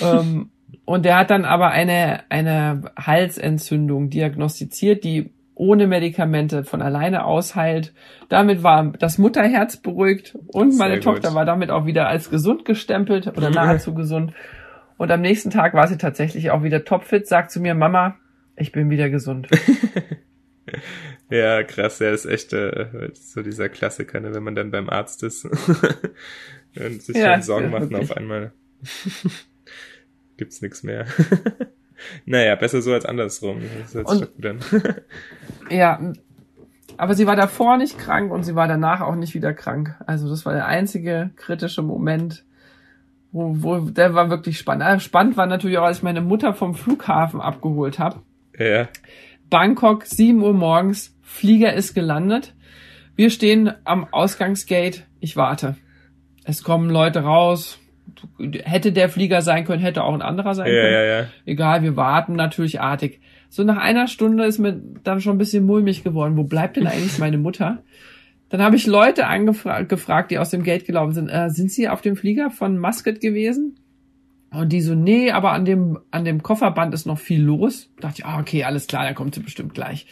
ähm, und der hat dann aber eine, eine Halsentzündung diagnostiziert, die ohne Medikamente von alleine ausheilt. Damit war das Mutterherz beruhigt und meine Sehr Tochter gut. war damit auch wieder als gesund gestempelt oder nahezu gesund. Und am nächsten Tag war sie tatsächlich auch wieder topfit, sagt zu mir, Mama, ich bin wieder gesund. Ja, krass, ja, das ist echt äh, so dieser Klassiker, ne, wenn man dann beim Arzt ist und sich Ja, Sorgen macht und wirklich. auf einmal gibt's nichts mehr. Naja, besser so als andersrum. Und-. Ja, aber sie war davor nicht krank und sie war danach auch nicht wieder krank. Also das war der einzige kritische Moment, wo, wo der war wirklich spannend. Ah, Spannend war natürlich auch, als ich meine Mutter vom Flughafen abgeholt habe. ja, Bangkok, 7 Uhr morgens, Flieger ist gelandet. Wir stehen am Ausgangsgate, ich warte. Es kommen Leute raus. Hätte der Flieger sein können, hätte auch ein anderer sein ja, können. ja, ja. Egal, wir warten natürlich artig. So nach einer Stunde ist mir dann schon ein bisschen mulmig geworden. Wo bleibt denn eigentlich meine Mutter? Dann habe ich Leute angefragt, gefragt, die aus dem Gate gelaufen sind. Äh, sind Sie auf dem Flieger von Muscat gewesen? Und die so, nee, aber an dem, an dem Kofferband ist noch viel los. Da dachte ich, ah, okay, alles klar, da kommt sie bestimmt gleich.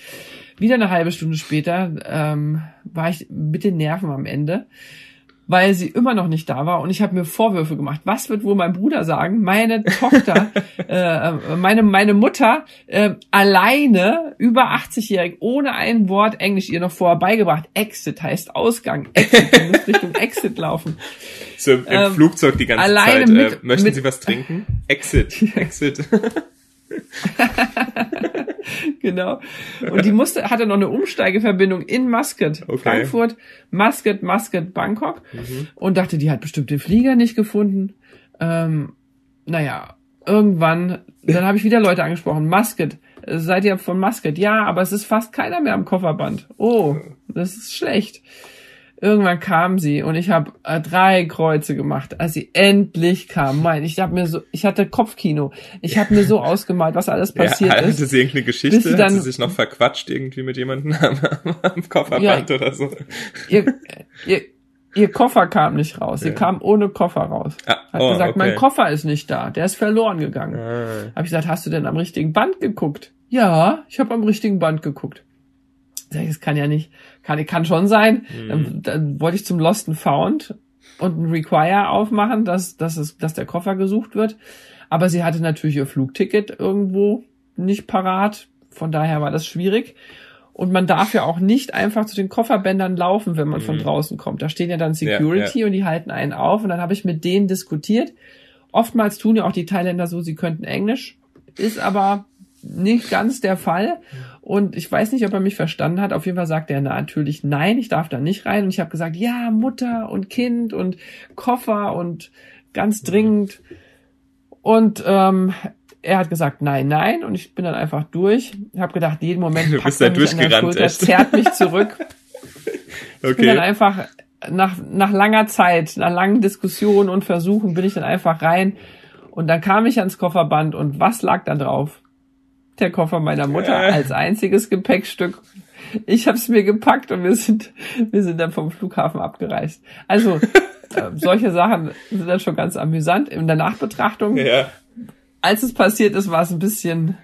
Wieder eine halbe Stunde später ähm, war ich mit den Nerven am Ende. Weil sie immer noch nicht da war und ich habe mir Vorwürfe gemacht. Was wird wohl mein Bruder sagen? Meine Tochter, äh, meine meine Mutter äh, alleine über 80-jährig ohne ein Wort Englisch ihr noch vorher beigebracht. Exit heißt Ausgang. Exit, du musst Richtung Exit laufen. So im Ähm, Flugzeug die ganze alleine Zeit. mit- äh, möchten mit- Sie was trinken? Exit, Exit. genau. Und die musste, hatte noch eine Umsteigeverbindung in Muscat, Okay. Frankfurt, Muscat, Muscat, Bangkok Mhm. und dachte, die hat bestimmt den Flieger nicht gefunden. Ähm, naja, irgendwann, dann habe ich wieder Leute angesprochen. Muscat, seid ihr von Muscat? Ja, aber es ist fast keiner mehr am Kofferband. Oh, das ist schlecht. Irgendwann kam sie und ich habe äh, drei Kreuze gemacht, als sie endlich kam. Mein, ich habe mir so, ich hatte Kopfkino. Ich habe mir so ausgemalt, was alles passiert ja, hatte ist. sie irgendeine Geschichte? sie Hat dann- sie sich noch verquatscht irgendwie mit jemandem am, am Kofferband Ja. oder so? ihr, ihr, ihr Koffer kam nicht raus. Sie Ja. kam ohne Koffer raus. Ah, Hat oh, gesagt, okay. mein Koffer ist nicht da. Der ist verloren gegangen. Ah, Habe ich gesagt, hast du denn am richtigen Band geguckt? Ja, ich habe am richtigen Band geguckt. Das kann ja nicht, kann, kann schon sein. Mhm. Dann, dann wollte ich zum Lost and Found und ein Require aufmachen, dass, dass, es, dass der Koffer gesucht wird. Aber sie hatte natürlich ihr Flugticket irgendwo nicht parat. Von daher war das schwierig. Und man darf ja auch nicht einfach zu den Kofferbändern laufen, wenn man von Mhm. draußen kommt. Da stehen ja dann Ja, Security und die halten einen auf. Und dann habe ich mit denen diskutiert. Oftmals tun ja auch die Thailänder so, sie könnten Englisch. Ist aber nicht ganz der Fall. Und ich weiß nicht, ob er mich verstanden hat. Auf jeden Fall sagt er natürlich nein, ich darf da nicht rein. Und ich habe gesagt, ja, Mutter und Kind und Koffer und ganz dringend. Und ähm, er hat gesagt nein, nein. Und ich bin dann einfach durch. Ich habe gedacht, jeden Moment Du packt bist er mich an der Schulter, echt? zerrt mich zurück. Ich bin dann okay. einfach nach, nach langer Zeit, nach langen Diskussionen und Versuchen bin ich dann einfach rein. Und dann kam ich ans Kofferband und was lag da drauf? Der Koffer meiner Mutter als einziges Gepäckstück. Ich habe es mir gepackt und wir sind, wir sind dann vom Flughafen abgereist. Also äh, solche Sachen sind dann schon ganz amüsant. In der Nachbetrachtung, Ja. als es passiert ist, war es ein bisschen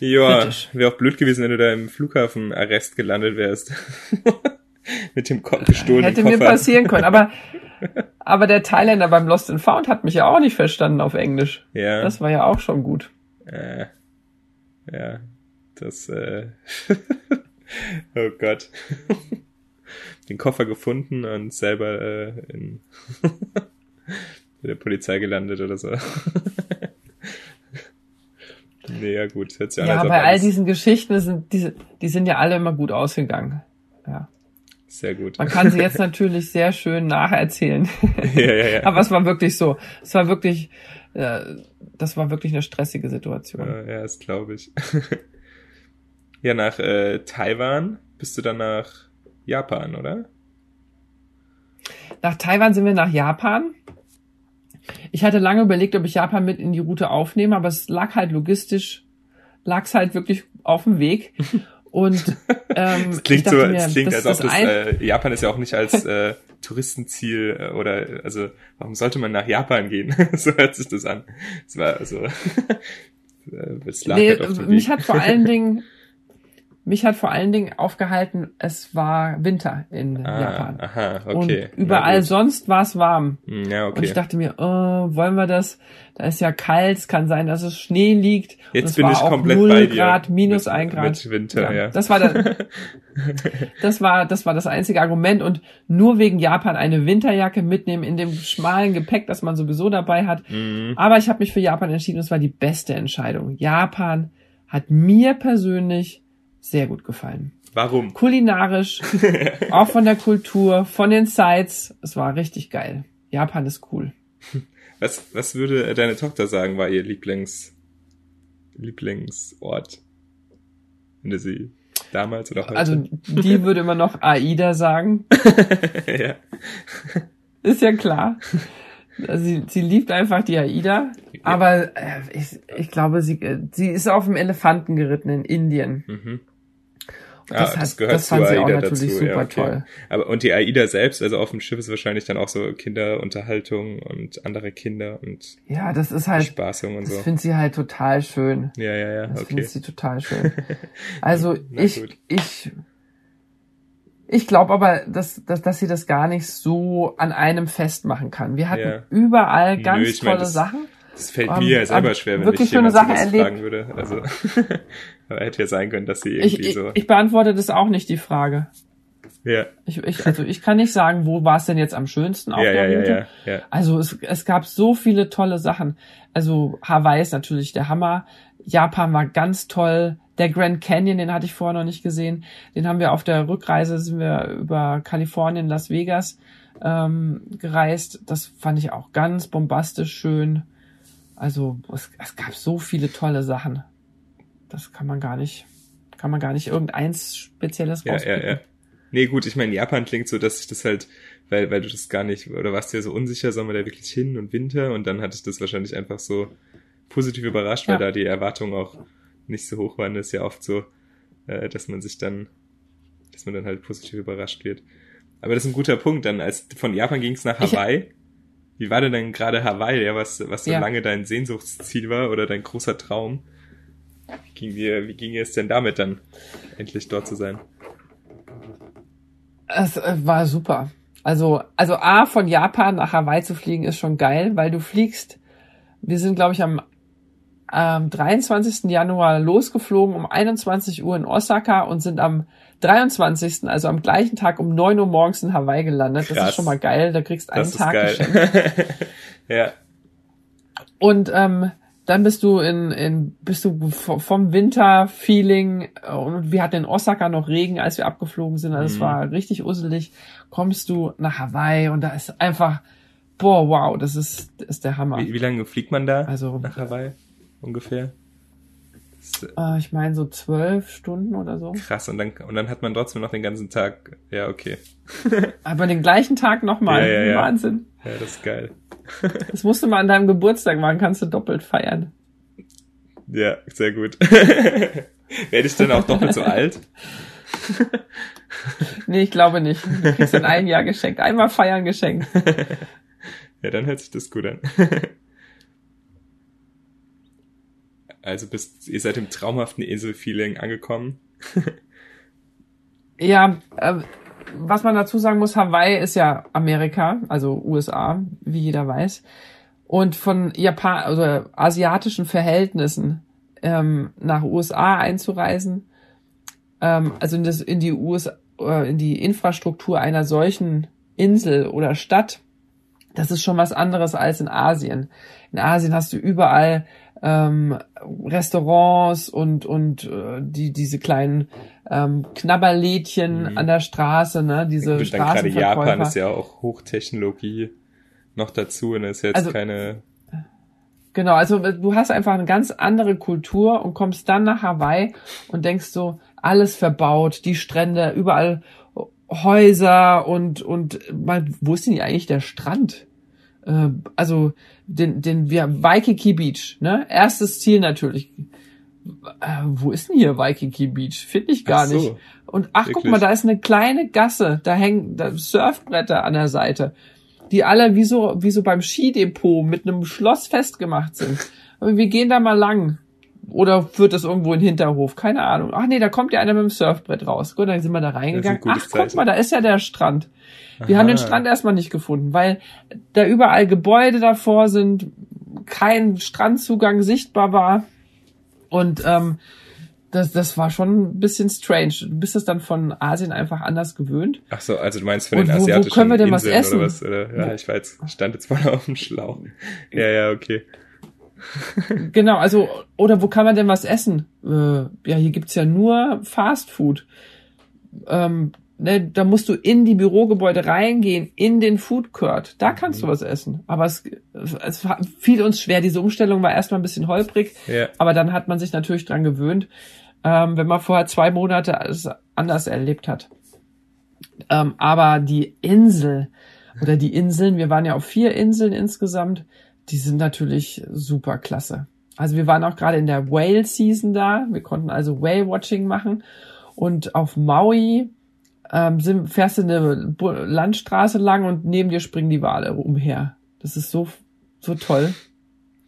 Ja, wäre auch blöd gewesen, wenn du da im Flughafenarrest gelandet wärst. Mit dem Ko gestohlenen hätte Koffer. mir passieren können. Aber, aber der Thailänder beim Lost and Found hat mich ja auch nicht verstanden auf Englisch. Ja. Das war ja auch schon gut. Äh, ja, das, äh, oh Gott. Den Koffer gefunden und selber äh, in der Polizei gelandet oder so. nee, ja gut, hört sich an, Ja, als ob bei all diesen Geschichten sind diese, die sind ja alle immer gut ausgegangen. Ja. sehr gut. Man kann sie jetzt natürlich sehr schön nacherzählen. ja, ja, ja. Aber es war wirklich so. Es war wirklich, das war wirklich eine stressige Situation. Ja, das glaube ich. ja, nach äh, Taiwan bist du dann nach Japan, oder? Nach Taiwan sind wir nach Japan. Ich hatte lange überlegt, ob ich Japan mit in die Route aufnehme, aber es lag halt logistisch, lag es halt wirklich auf dem Weg. Und ähm, Das klingt so, mir, das klingt, das, als ob das das, äh, Japan ist ja auch nicht als äh, Touristenziel äh, oder also warum sollte man nach Japan gehen? so hört sich das an. Es war also es lag nee, halt auf dem mich hat vor allen Dingen mich hat vor allen Dingen aufgehalten, es war Winter in ah, Japan. Aha, okay. Und überall sonst war es warm. Hm, Ja, okay. Und ich dachte mir, oh, wollen wir das? Da ist ja kalt, es kann sein, dass es Schnee liegt. Jetzt bin ich komplett 0 bei dir. Grad, minus Mit- ein Grad. mit Winter, ja. Das war das, das war, das war das einzige Argument und nur wegen Japan eine Winterjacke mitnehmen in dem schmalen Gepäck, das man sowieso dabei hat. Mhm. Aber ich habe mich für Japan entschieden und es war die beste Entscheidung. Japan hat mir persönlich sehr gut gefallen. Warum? Kulinarisch, auch von der Kultur, von den Sites. Es war richtig geil. Japan ist cool. Was, was würde deine Tochter sagen, war ihr Lieblings, Lieblingsort? Wenn sie damals oder heute? Also die würde immer noch AIDA sagen. ja. Ist ja klar. Sie, sie liebt einfach die AIDA. Aber äh, ich, ich glaube, sie, äh, sie ist auf dem Elefanten geritten in Indien. Mhm. Das ah, das hat- gehört das zu fand sie auch AIDA natürlich dazu. super ja, okay. toll. Aber und die AIDA selbst, also auf dem Schiff ist wahrscheinlich dann auch so Kinderunterhaltung und andere Kinder und Ja, das ist halt, Spaßung und das so. findet sie halt total schön. Ja, ja, ja, Das okay. findet sie total schön. Also Na ich, gut. ich, Ich glaube aber, dass, dass, dass sie das gar nicht so an einem festmachen kann. Wir hatten Ja. überall Nö, ganz mein, tolle das- Sachen. Das fällt Ähm, mir ja selber aber schwer, wenn wirklich ich schöne jemand Sachen sowas erlebt. fragen würde. Also, hätte ja sein können, dass sie Ich, irgendwie ich, so. ich beantworte das auch nicht, die Frage. ja, Ich, ich, also ich kann nicht sagen, wo war es denn jetzt am schönsten auf ja, der ja, ja, Route. ja, ja. Also es, es gab so viele tolle Sachen. Also Hawaii ist natürlich der Hammer. Japan war ganz toll. Der Grand Canyon, den hatte ich vorher noch nicht gesehen. Den haben wir auf der Rückreise, sind wir über Kalifornien, Las Vegas ähm, gereist. Das fand ich auch ganz bombastisch schön. Also es, es gab so viele tolle Sachen. Das kann man gar nicht, kann man gar nicht irgendeins Spezielles Ja, ja, rauspicken. ja. Nee, gut, ich meine, Japan klingt so, dass ich das halt, weil, weil du das gar nicht, oder warst du ja so unsicher, sollen wir da wirklich hin und Winter? Und dann hatte ich das wahrscheinlich einfach so positiv überrascht, weil Ja. da die Erwartungen auch nicht so hoch waren. Das ist ja oft so, äh, dass man sich dann, dass man dann halt positiv überrascht wird. Aber das ist ein guter Punkt. Dann, als von Japan ging es nach Ich- Hawaii. Wie war denn dann gerade Hawaii, ja, was, was so Ja. lange dein Sehnsuchtsziel war oder dein großer Traum? Wie ging dir, wie ging es denn damit dann, endlich dort zu sein? Es äh, war super. Also, also A, von Japan nach Hawaii zu fliegen ist schon geil, weil du fliegst, wir sind, glaube ich, am ähm, 23. Januar losgeflogen um 21 Uhr in Osaka und sind am 23., also am gleichen Tag um 9 Uhr morgens in Hawaii gelandet. Das Krass. ist schon mal geil, da kriegst einen Das ist Tag geil. geschenkt. ja, Und ähm, dann bist du in, in bist du vom Winter-Feeling äh, und wir hatten in Osaka noch Regen, als wir abgeflogen sind. Also es Mhm. war richtig usselig. Kommst du nach Hawaii und da ist einfach, boah, wow, das ist, das ist der Hammer. wie, wie lange fliegt man da Also- nach Hawaii ungefähr? Ist Äh, ich meine so zwölf Stunden oder so. krass. Und dann, und dann hat man trotzdem noch den ganzen Tag, ja, okay. Aber den gleichen Tag nochmal. Ja, ja, ja. Wahnsinn. Ja, das ist geil. Das musst du mal an deinem Geburtstag machen, kannst du doppelt feiern. Ja, sehr gut. Werde ich dann auch doppelt so alt? Nee, ich glaube nicht. Du kriegst dann ein Jahr geschenkt. Einmal feiern geschenkt. Ja, dann hört sich das gut an. Also bist, ihr seid im traumhaften Inselfeeling angekommen. Ja, äh, was man dazu sagen muss, Hawaii ist ja Amerika, also USA, wie jeder weiß. Und von Japan, also asiatischen Verhältnissen ähm, nach USA einzureisen, ähm, also in, das, in die USA, äh, in die Infrastruktur einer solchen Insel oder Stadt, das ist schon was anderes als in Asien. In Asien hast du überall ähm, Restaurants und und äh, die diese kleinen ähm, Knabberlädchen Mhm. an der Straße, ne, diese dann gerade Japan ist ja auch Hochtechnologie noch dazu und ist jetzt Also- keine, Genau, also du hast einfach eine ganz andere Kultur und kommst dann nach Hawaii und denkst so, alles verbaut, die Strände, überall Häuser und und mal, wo ist denn hier eigentlich der Strand? Äh, also den den wir Waikiki Beach, ne? Erstes Ziel natürlich. Äh, wo ist denn hier Waikiki Beach? Finde ich gar so, nicht. Und ach, guck wirklich? mal, da ist eine kleine Gasse, da hängen da Surfbretter an der Seite, die alle wie so, wie so beim Skidepot mit einem Schloss festgemacht sind. Aber wir gehen da mal lang. Oder führt das irgendwo in den Hinterhof? Keine Ahnung. Ach nee, da kommt ja einer mit dem Surfbrett raus. Gut, dann sind wir da reingegangen. Ach, guck mal, da ist ja der Strand. Wir haben den Aha. Strand erstmal nicht gefunden, weil da überall Gebäude davor sind, kein Strandzugang sichtbar war. Und ähm, das, das war schon ein bisschen strange. Du bist es dann von Asien einfach anders gewöhnt. Ach so, also du meinst von Und den wo- wo asiatischen können wir denn was Inseln essen? oder was? Oder, ja, Wo- ich war jetzt, stand jetzt voll auf dem Schlauch. Ja, ja, okay. Genau, also, oder wo kann man denn was essen? Äh, ja, hier gibt's ja nur Fast Food. Ähm, ne, da musst du in die Bürogebäude reingehen, in den Food Court. Da kannst du was essen. Aber es, es fiel uns schwer. Diese Umstellung war erstmal ein bisschen holprig, Ja, aber dann hat man sich natürlich dran gewöhnt, ähm, wenn man vorher zwei Monate alles anders erlebt hat. Ähm, aber die Insel oder die Inseln, wir waren ja auf vier Inseln insgesamt, die sind natürlich super klasse. Also wir waren auch gerade in der Whale Season da, wir konnten also Whale Watching machen und auf Maui ähm, sind, fährst du eine Landstraße lang und neben dir springen die Wale umher. Das ist so so toll.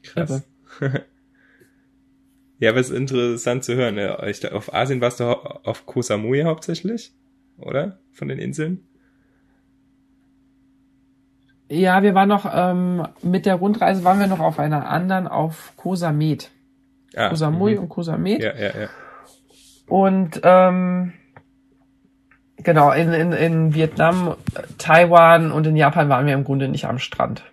krass. ja, aber es ist interessant zu hören. Ich, auf Asien warst du auf Koh Samui hauptsächlich? oder? Von den Inseln? Ja, wir waren noch, ähm, mit der Rundreise waren wir noch auf einer anderen, auf Koh Samet. Ah, Koh Samui mhm. und Koh Samet. Ja, ja, ja. Und ähm, genau, in, in, in Vietnam, Taiwan und in Japan waren wir im Grunde nicht am Strand.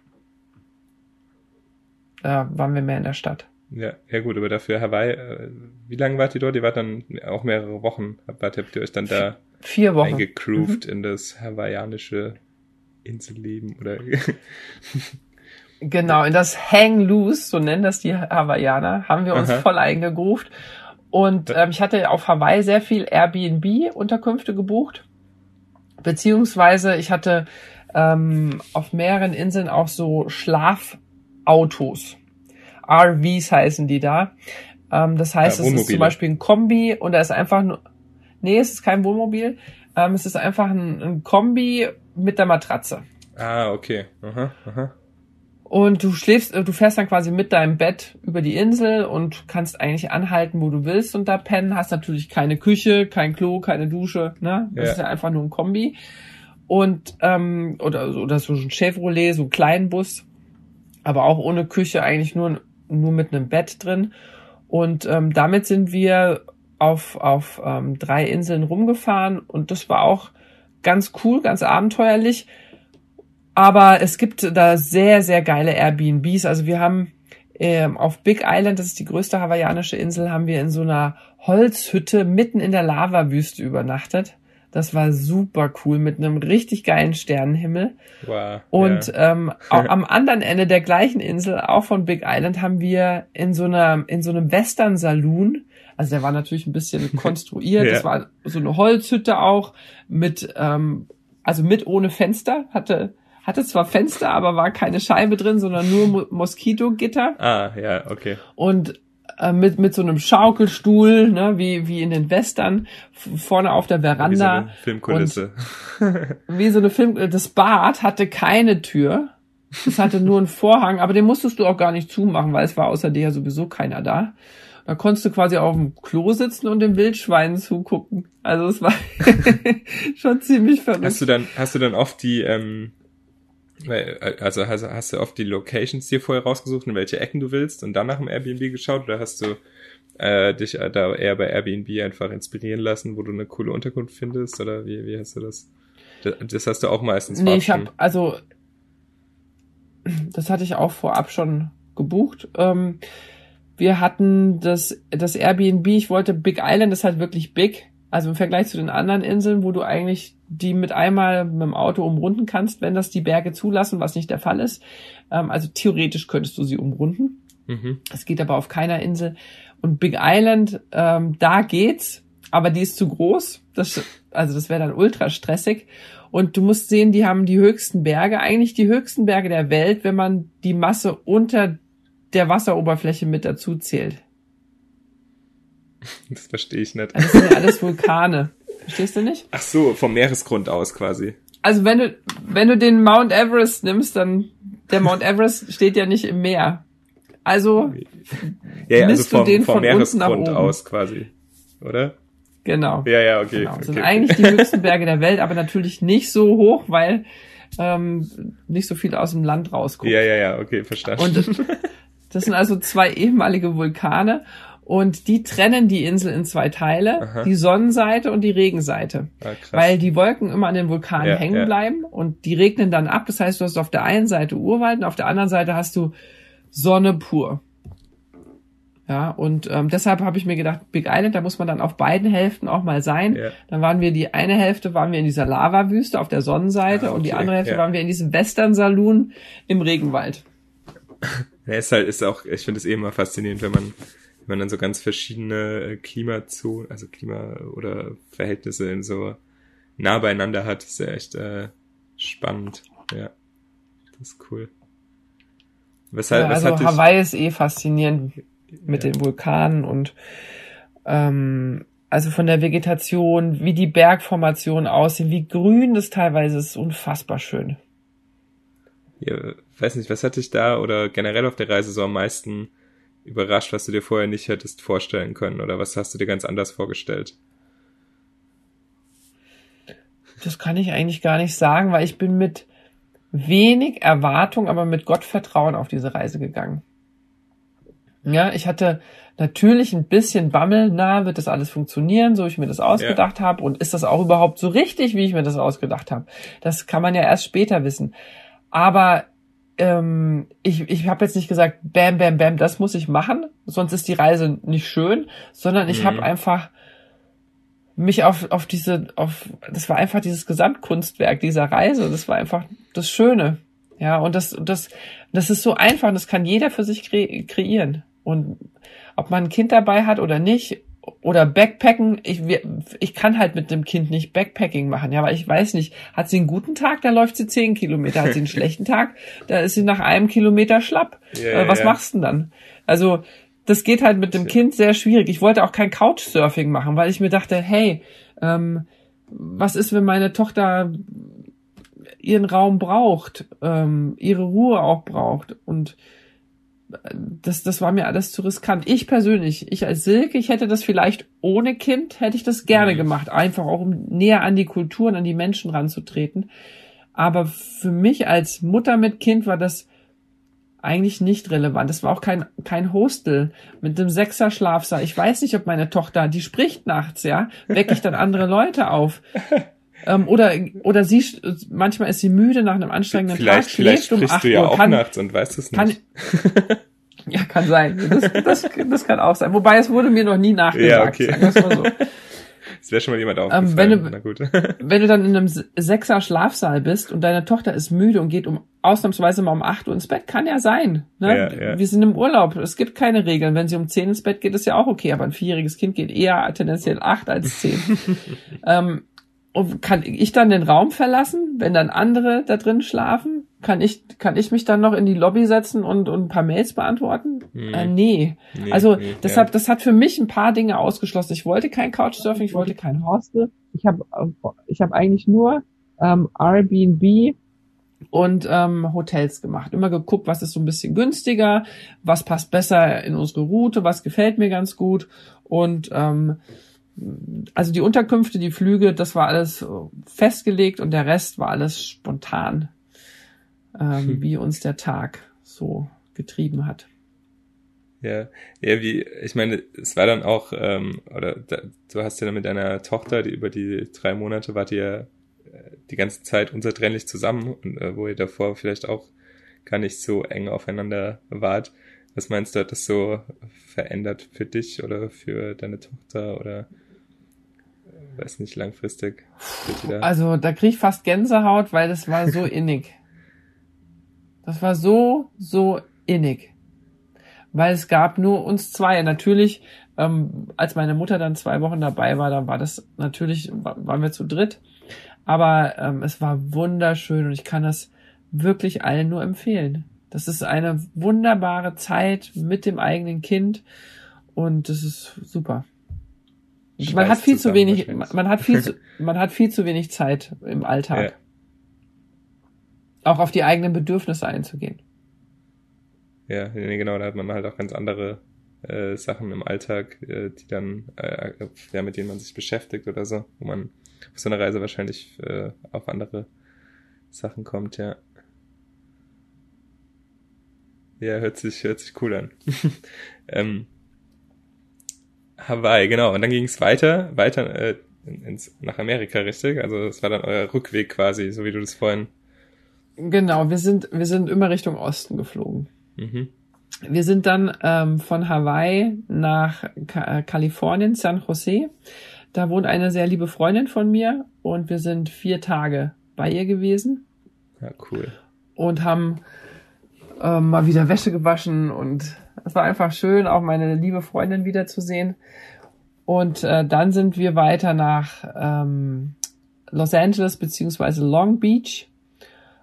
Da waren wir mehr in der Stadt. Ja, ja gut, aber dafür Hawaii, äh, wie lange wart ihr dort? Ihr wart dann auch mehrere Wochen. Wart, habt ihr euch dann da Vier Wochen. eingegroovt in das hawaiianische Inselleben oder Genau, in das Hang Loose, so nennen das die Hawaiianer, haben wir uns Aha. voll eingegruft. Und ähm, ich hatte auf Hawaii sehr viel Airbnb-Unterkünfte gebucht. Beziehungsweise ich hatte ähm, auf mehreren Inseln auch so Schlafautos. RVs heißen die da. Ähm, das heißt, Ja, es ist zum Beispiel ein Kombi und da ist einfach nur, nee, es ist kein Wohnmobil. Ähm, es ist einfach ein, ein Kombi mit der Matratze. Ah, okay. Aha, aha. Und du schläfst, äh, du fährst dann quasi mit deinem Bett über die Insel und kannst eigentlich anhalten, wo du willst und da pennen. Hast natürlich keine Küche, kein Klo, keine Dusche. Ne? Das Ja. ist ja einfach nur ein Kombi. Und ähm, oder, oder so ein Chevrolet, so ein Kleinbus, aber auch ohne Küche, eigentlich nur, nur mit einem Bett drin. Und ähm, damit sind wir auf, auf ähm, drei Inseln rumgefahren und das war auch ganz cool, ganz abenteuerlich. Aber es gibt da sehr, sehr geile Airbnbs. Also wir haben ähm, auf Big Island, das ist die größte hawaiianische Insel, haben wir in so einer Holzhütte mitten in der Lavawüste übernachtet. Das war super cool mit einem richtig geilen Sternenhimmel. Wow. Und ja. ähm, auch am anderen Ende der gleichen Insel, auch von Big Island, haben wir in so einer in so einem Western Saloon, also der war natürlich ein bisschen konstruiert, Ja. das war so eine Holzhütte auch mit ähm, also mit ohne Fenster, hatte hatte zwar Fenster, aber war keine Scheibe drin, sondern nur Mo Moskitogitter Ah, ja, okay. und äh, mit mit so einem Schaukelstuhl, ne, wie wie in den Western vorne auf der Wie so Veranda eine Filmkulisse. wie so eine Film, das Bad hatte keine Tür. Es hatte nur einen Vorhang, aber den musstest du auch gar nicht zumachen, weil es war außer dir ja sowieso keiner da. Da konntest du quasi auf dem Klo sitzen und den Wildschweinen zugucken. Also es war schon ziemlich verrückt. Hast du dann, hast du dann oft die, ähm, äh, also hast, hast du oft die Locations dir vorher rausgesucht, in welche Ecken du willst und dann nach dem Airbnb geschaut oder hast du äh, dich äh, da eher bei Airbnb einfach inspirieren lassen, wo du eine coole Unterkunft findest oder wie, wie hast du das? Das, das hast du auch meistens nee, ich habe also das hatte ich auch vorab schon gebucht. Ähm, wir hatten das das Airbnb, ich wollte Big Island ist halt wirklich big, also im Vergleich zu den anderen Inseln, wo du eigentlich die mit einmal mit dem Auto umrunden kannst, wenn das die Berge zulassen, was nicht der Fall ist. Ähm, also theoretisch könntest du sie umrunden. Mhm. Es geht aber auf keiner Insel. Und Big Island, ähm, da geht's, aber die ist zu groß. Das, also das wäre dann ultra stressig. Und du musst sehen, die haben die höchsten Berge, eigentlich die höchsten Berge der Welt, wenn man die Masse unter der Wasseroberfläche mit dazu zählt. Das verstehe ich nicht. Also das sind ja alles Vulkane. Verstehst du nicht? Ach so, vom Meeresgrund aus quasi. Also wenn du, wenn du den Mount Everest nimmst, dann der Mount Everest steht ja nicht im Meer. Also, Ja, ja also Misst du vom, den vom von unten nach Meeresgrund oben? aus quasi. Oder? genau. Ja, ja, okay. Genau, das sind okay. eigentlich die höchsten Berge der Welt, aber natürlich nicht so hoch, weil ähm, nicht so viel aus dem Land rausguckt. Ja, ja, ja, okay, verstanden. Und das sind also zwei ehemalige Vulkane und die trennen die Insel in zwei Teile, Aha. die Sonnenseite und die Regenseite. ah. Weil die Wolken immer an den Vulkanen Ja, hängen ja. bleiben und die regnen dann ab. Das heißt, du hast auf der einen Seite Urwald und auf der anderen Seite hast du Sonne pur. Ja, und ähm, deshalb habe ich mir gedacht, Big Island, da muss man dann auf beiden Hälften auch mal sein. Ja. Dann waren wir die eine Hälfte waren wir in dieser Lavawüste auf der Sonnenseite Ah, und die okay, andere Hälfte ja. waren wir in diesem Western Saloon im Regenwald. Ja, ist halt, ist auch, ich finde es eh immer faszinierend, wenn man, wenn man dann so ganz verschiedene äh, Klimazonen, also Klima oder Verhältnisse in so nah beieinander hat, ist ja echt äh, spannend. Ja. Das ist cool. Weshalb, Ja, was also hat dich, Hawaii ist eh faszinierend mit Ja. den Vulkanen und ähm, also von der Vegetation, wie die Bergformationen aussehen, wie grün das teilweise ist, unfassbar schön. ja, weiß nicht, was hat dich da oder generell auf der Reise so am meisten überrascht, was du dir vorher nicht hättest vorstellen können oder was hast du dir ganz anders vorgestellt? das kann ich eigentlich gar nicht sagen, weil ich bin mit wenig Erwartung, aber mit Gottvertrauen auf diese Reise gegangen. Ja, ich hatte natürlich ein bisschen Bammel, na, wird das alles funktionieren, so ich mir das ausgedacht ja. habe und ist das auch überhaupt so richtig, wie ich mir das ausgedacht habe? Das kann man ja erst später wissen. Aber ähm, ich, ich habe jetzt nicht gesagt, bam, bam, bam, das muss ich machen, sonst ist die Reise nicht schön, sondern ich mhm. habe einfach mich auf, auf diese, auf, das war einfach dieses Gesamtkunstwerk dieser Reise, das war einfach das Schöne. Ja, und das, das, das ist so einfach, das kann jeder für sich kre kreieren. Und ob man ein Kind dabei hat oder nicht, oder Backpacken, ich, ich kann halt mit dem Kind nicht Backpacking machen, ja, aber ich weiß nicht, hat sie einen guten Tag, da läuft sie zehn Kilometer, hat sie einen schlechten Tag, da ist sie nach einem Kilometer schlapp. Yeah, Was yeah. machst du denn dann? Also, das geht halt mit dem Kind sehr schwierig. Ich wollte auch kein Couchsurfing machen, weil ich mir dachte, hey, ähm, was ist, wenn meine Tochter ihren Raum braucht, ähm, ihre Ruhe auch braucht und das, das war mir alles zu riskant. Ich persönlich, ich als Silke, ich hätte das vielleicht ohne Kind, hätte ich das gerne mhm. gemacht. Einfach auch, um näher an die Kulturen, an die Menschen ranzutreten. Aber für mich als Mutter mit Kind war das eigentlich nicht relevant. Das war auch kein, kein Hostel mit einem Sechser Schlafsaal. Ich weiß nicht, ob meine Tochter, die spricht nachts, ja, wecke ich dann andere Leute auf. Ähm, oder, oder sie, manchmal ist sie müde nach einem anstrengenden vielleicht, Tag, schläft vielleicht um acht du ja Uhr. auch kann, nachts und weißt es nicht. Kann, ja, kann sein. Das, das, das kann auch sein. Wobei es wurde mir noch nie nachgesagt. Ja, okay. Sagen so. Es wäre schon mal jemand aufgefallen. Ähm, wenn, du, Na gut. wenn du dann in einem Sechser Schlafsaal bist und deine Tochter ist müde und geht um ausnahmsweise mal um acht Uhr ins Bett, kann ja sein. Ne? Ja, ja. Wir sind im Urlaub. Es gibt keine Regeln. Wenn sie um zehn ins Bett geht, ist ja auch okay. Aber ein vierjähriges Kind geht eher tendenziell acht als zehn. ähm, und kann ich dann den Raum verlassen, wenn dann andere da drin schlafen? Kann ich, kann ich mich dann noch in die Lobby setzen und, und ein paar Mails beantworten? Hm. Äh, nee. nee. Also nee, deshalb, ja. das hat für mich ein paar Dinge ausgeschlossen. Ich wollte kein Couchsurfing, ich wollte kein Hostel. Ich habe ich hab eigentlich nur ähm, Airbnb und ähm, Hotels gemacht. Immer geguckt, was ist so ein bisschen günstiger, was passt besser in unsere Route, was gefällt mir ganz gut. Und ähm, also die Unterkünfte, die Flüge, das war alles festgelegt und der Rest war alles spontan, ähm, hm. wie uns der Tag so getrieben hat. Ja, ja, wie, ich meine, es war dann auch, ähm, oder da, du hast ja dann mit deiner Tochter, die über die drei Monate wart ihr äh, die ganze Zeit unzertrennlich zusammen und äh, wo ihr davor vielleicht auch gar nicht so eng aufeinander wart. Was meinst du, hat das so verändert für dich oder für deine Tochter oder weiß nicht, langfristig? Also da krieg ich fast Gänsehaut, weil das war so innig. Das war so, so innig. Weil es gab nur uns zwei. Natürlich, ähm, als meine Mutter dann zwei Wochen dabei war, dann war das natürlich, waren wir zu dritt. Aber ähm, es war wunderschön und ich kann das wirklich allen nur empfehlen. Das ist eine wunderbare Zeit mit dem eigenen Kind und das ist super. Man hat viel zu wenig, man hat viel zu, man hat viel zu wenig Zeit im Alltag. Ja. Auch auf die eigenen Bedürfnisse einzugehen. Ja, nee, genau, da hat man halt auch ganz andere äh, Sachen im Alltag, äh, die dann, äh, ja, mit denen man sich beschäftigt oder so, wo man auf so einer Reise wahrscheinlich äh, auf andere Sachen kommt, ja. Ja, hört sich, hört sich cool an. ähm, Hawaii, genau. Und dann ging es weiter, weiter äh, ins, nach Amerika, richtig? Also das war dann euer Rückweg quasi, so wie du das vorhin. Genau, wir sind, wir sind immer Richtung Osten geflogen. Mhm. Wir sind dann ähm, von Hawaii nach Ka äh, Kalifornien, San Jose. Da wohnt eine sehr liebe Freundin von mir und wir sind vier Tage bei ihr gewesen. Ja, cool. Und haben ähm, mal wieder Wäsche gewaschen und es war einfach schön, auch meine liebe Freundin wiederzusehen. Und äh, dann sind wir weiter nach ähm, Los Angeles beziehungsweise Long Beach,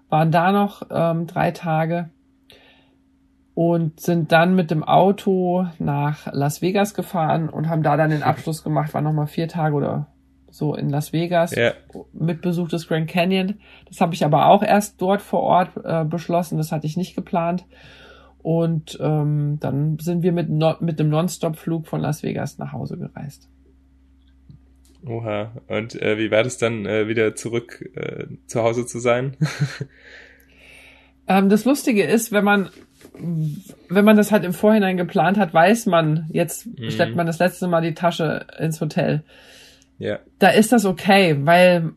waren da noch ähm, drei Tage und sind dann mit dem Auto nach Las Vegas gefahren und haben da dann den Abschluss gemacht, waren nochmal vier Tage oder so in Las Vegas ja. mit Besuch des Grand Canyon. Das habe ich aber auch erst dort vor Ort äh, beschlossen, das hatte ich nicht geplant. Und ähm, dann sind wir mit, no mit dem Non-Stop-Flug von Las Vegas nach Hause gereist. Oha. Und äh, wie war das dann, äh, wieder zurück äh, zu Hause zu sein? ähm, das Lustige ist, wenn man wenn man das halt im Vorhinein geplant hat, weiß man, jetzt mhm. steckt man das letzte Mal die Tasche ins Hotel. Ja. Da ist das okay, weil,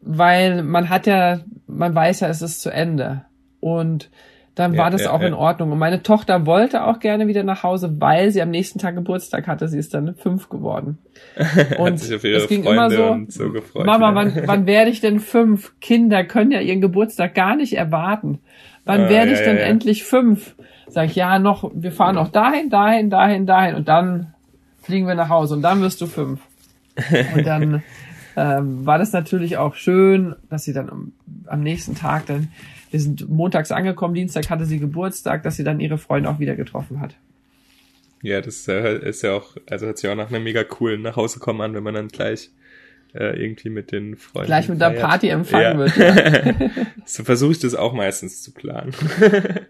weil man hat ja, man weiß ja, es ist zu Ende. Und dann ja, war das ja, auch ja. in Ordnung. Und meine Tochter wollte auch gerne wieder nach Hause, weil sie am nächsten Tag Geburtstag hatte. Sie ist dann fünf geworden. Und es ging Freunde immer so, so gefreut, Mama, wann, wann werde ich denn fünf? Kinder können ja ihren Geburtstag gar nicht erwarten. Wann ah, werde ich denn endlich fünf? Sag ich, ja, noch, wir fahren noch dahin, dahin, dahin, dahin und dann fliegen wir nach Hause und dann wirst du fünf. Und dann ähm, war das natürlich auch schön, dass sie dann am, am nächsten Tag dann wir sind montags angekommen, Dienstag hatte sie Geburtstag, dass sie dann ihre Freunde auch wieder getroffen hat. Ja, das ist ja auch, also hört sich auch nach einem mega coolen Nachhausekommen an, wenn man dann gleich äh, irgendwie mit den Freunden. Gleich mit der Party empfangen ja. wird. Ja. so versuche ich das auch meistens zu planen.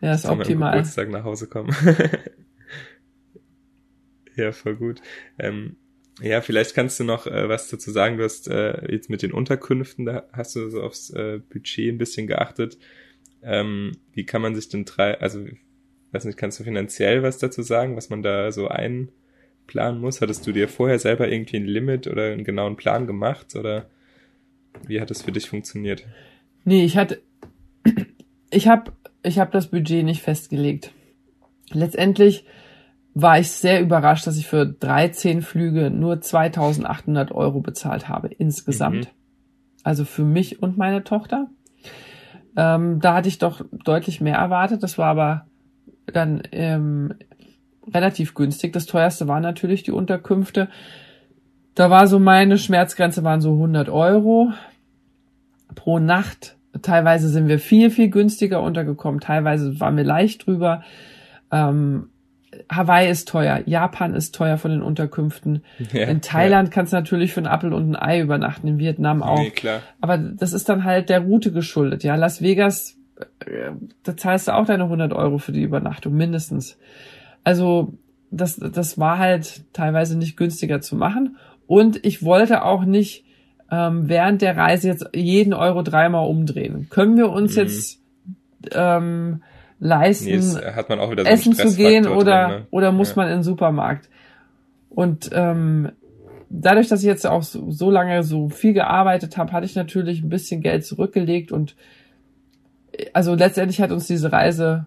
ja, ist optimal. Am Geburtstag nach Hause kommen. ja, voll gut. Ähm, ja, vielleicht kannst du noch äh, was dazu sagen. Du hast äh, jetzt mit den Unterkünften, da hast du so aufs äh, Budget ein bisschen geachtet. Ähm, wie kann man sich denn drei, also weiß nicht, kannst du finanziell was dazu sagen, was man da so einplanen muss? Hattest du dir vorher selber irgendwie ein Limit oder einen genauen Plan gemacht oder wie hat es für dich funktioniert? Nee, ich hatte, ich habe ich hab das Budget nicht festgelegt. Letztendlich war ich sehr überrascht, dass ich für 13 Flüge nur 2800 Euro bezahlt habe insgesamt. Mhm. Also für mich und meine Tochter. Ähm, da hatte ich doch deutlich mehr erwartet. Das war aber dann ähm, relativ günstig. Das teuerste waren natürlich die Unterkünfte. Da war so meine Schmerzgrenze waren so 100 Euro pro Nacht. Teilweise sind wir viel, viel günstiger untergekommen. Teilweise waren wir leicht drüber. Ähm, Hawaii ist teuer, Japan ist teuer von den Unterkünften. Ja, in Thailand ja. kannst du natürlich für einen Apfel und ein Ei übernachten, in Vietnam auch. Nee, klar. Aber das ist dann halt der Route geschuldet. Ja, Las Vegas, äh, da zahlst du auch deine 100 Euro für die Übernachtung, mindestens. Also das, das war halt teilweise nicht günstiger zu machen. Und ich wollte auch nicht ähm, während der Reise jetzt jeden Euro dreimal umdrehen. Können wir uns mhm. jetzt ähm, leisten, nee, hat man auch wieder so essen zu gehen oder, drin, ne? oder muss ja. man in den Supermarkt. Und ähm, dadurch, dass ich jetzt auch so, so lange so viel gearbeitet habe, hatte ich natürlich ein bisschen Geld zurückgelegt und also letztendlich hat uns diese Reise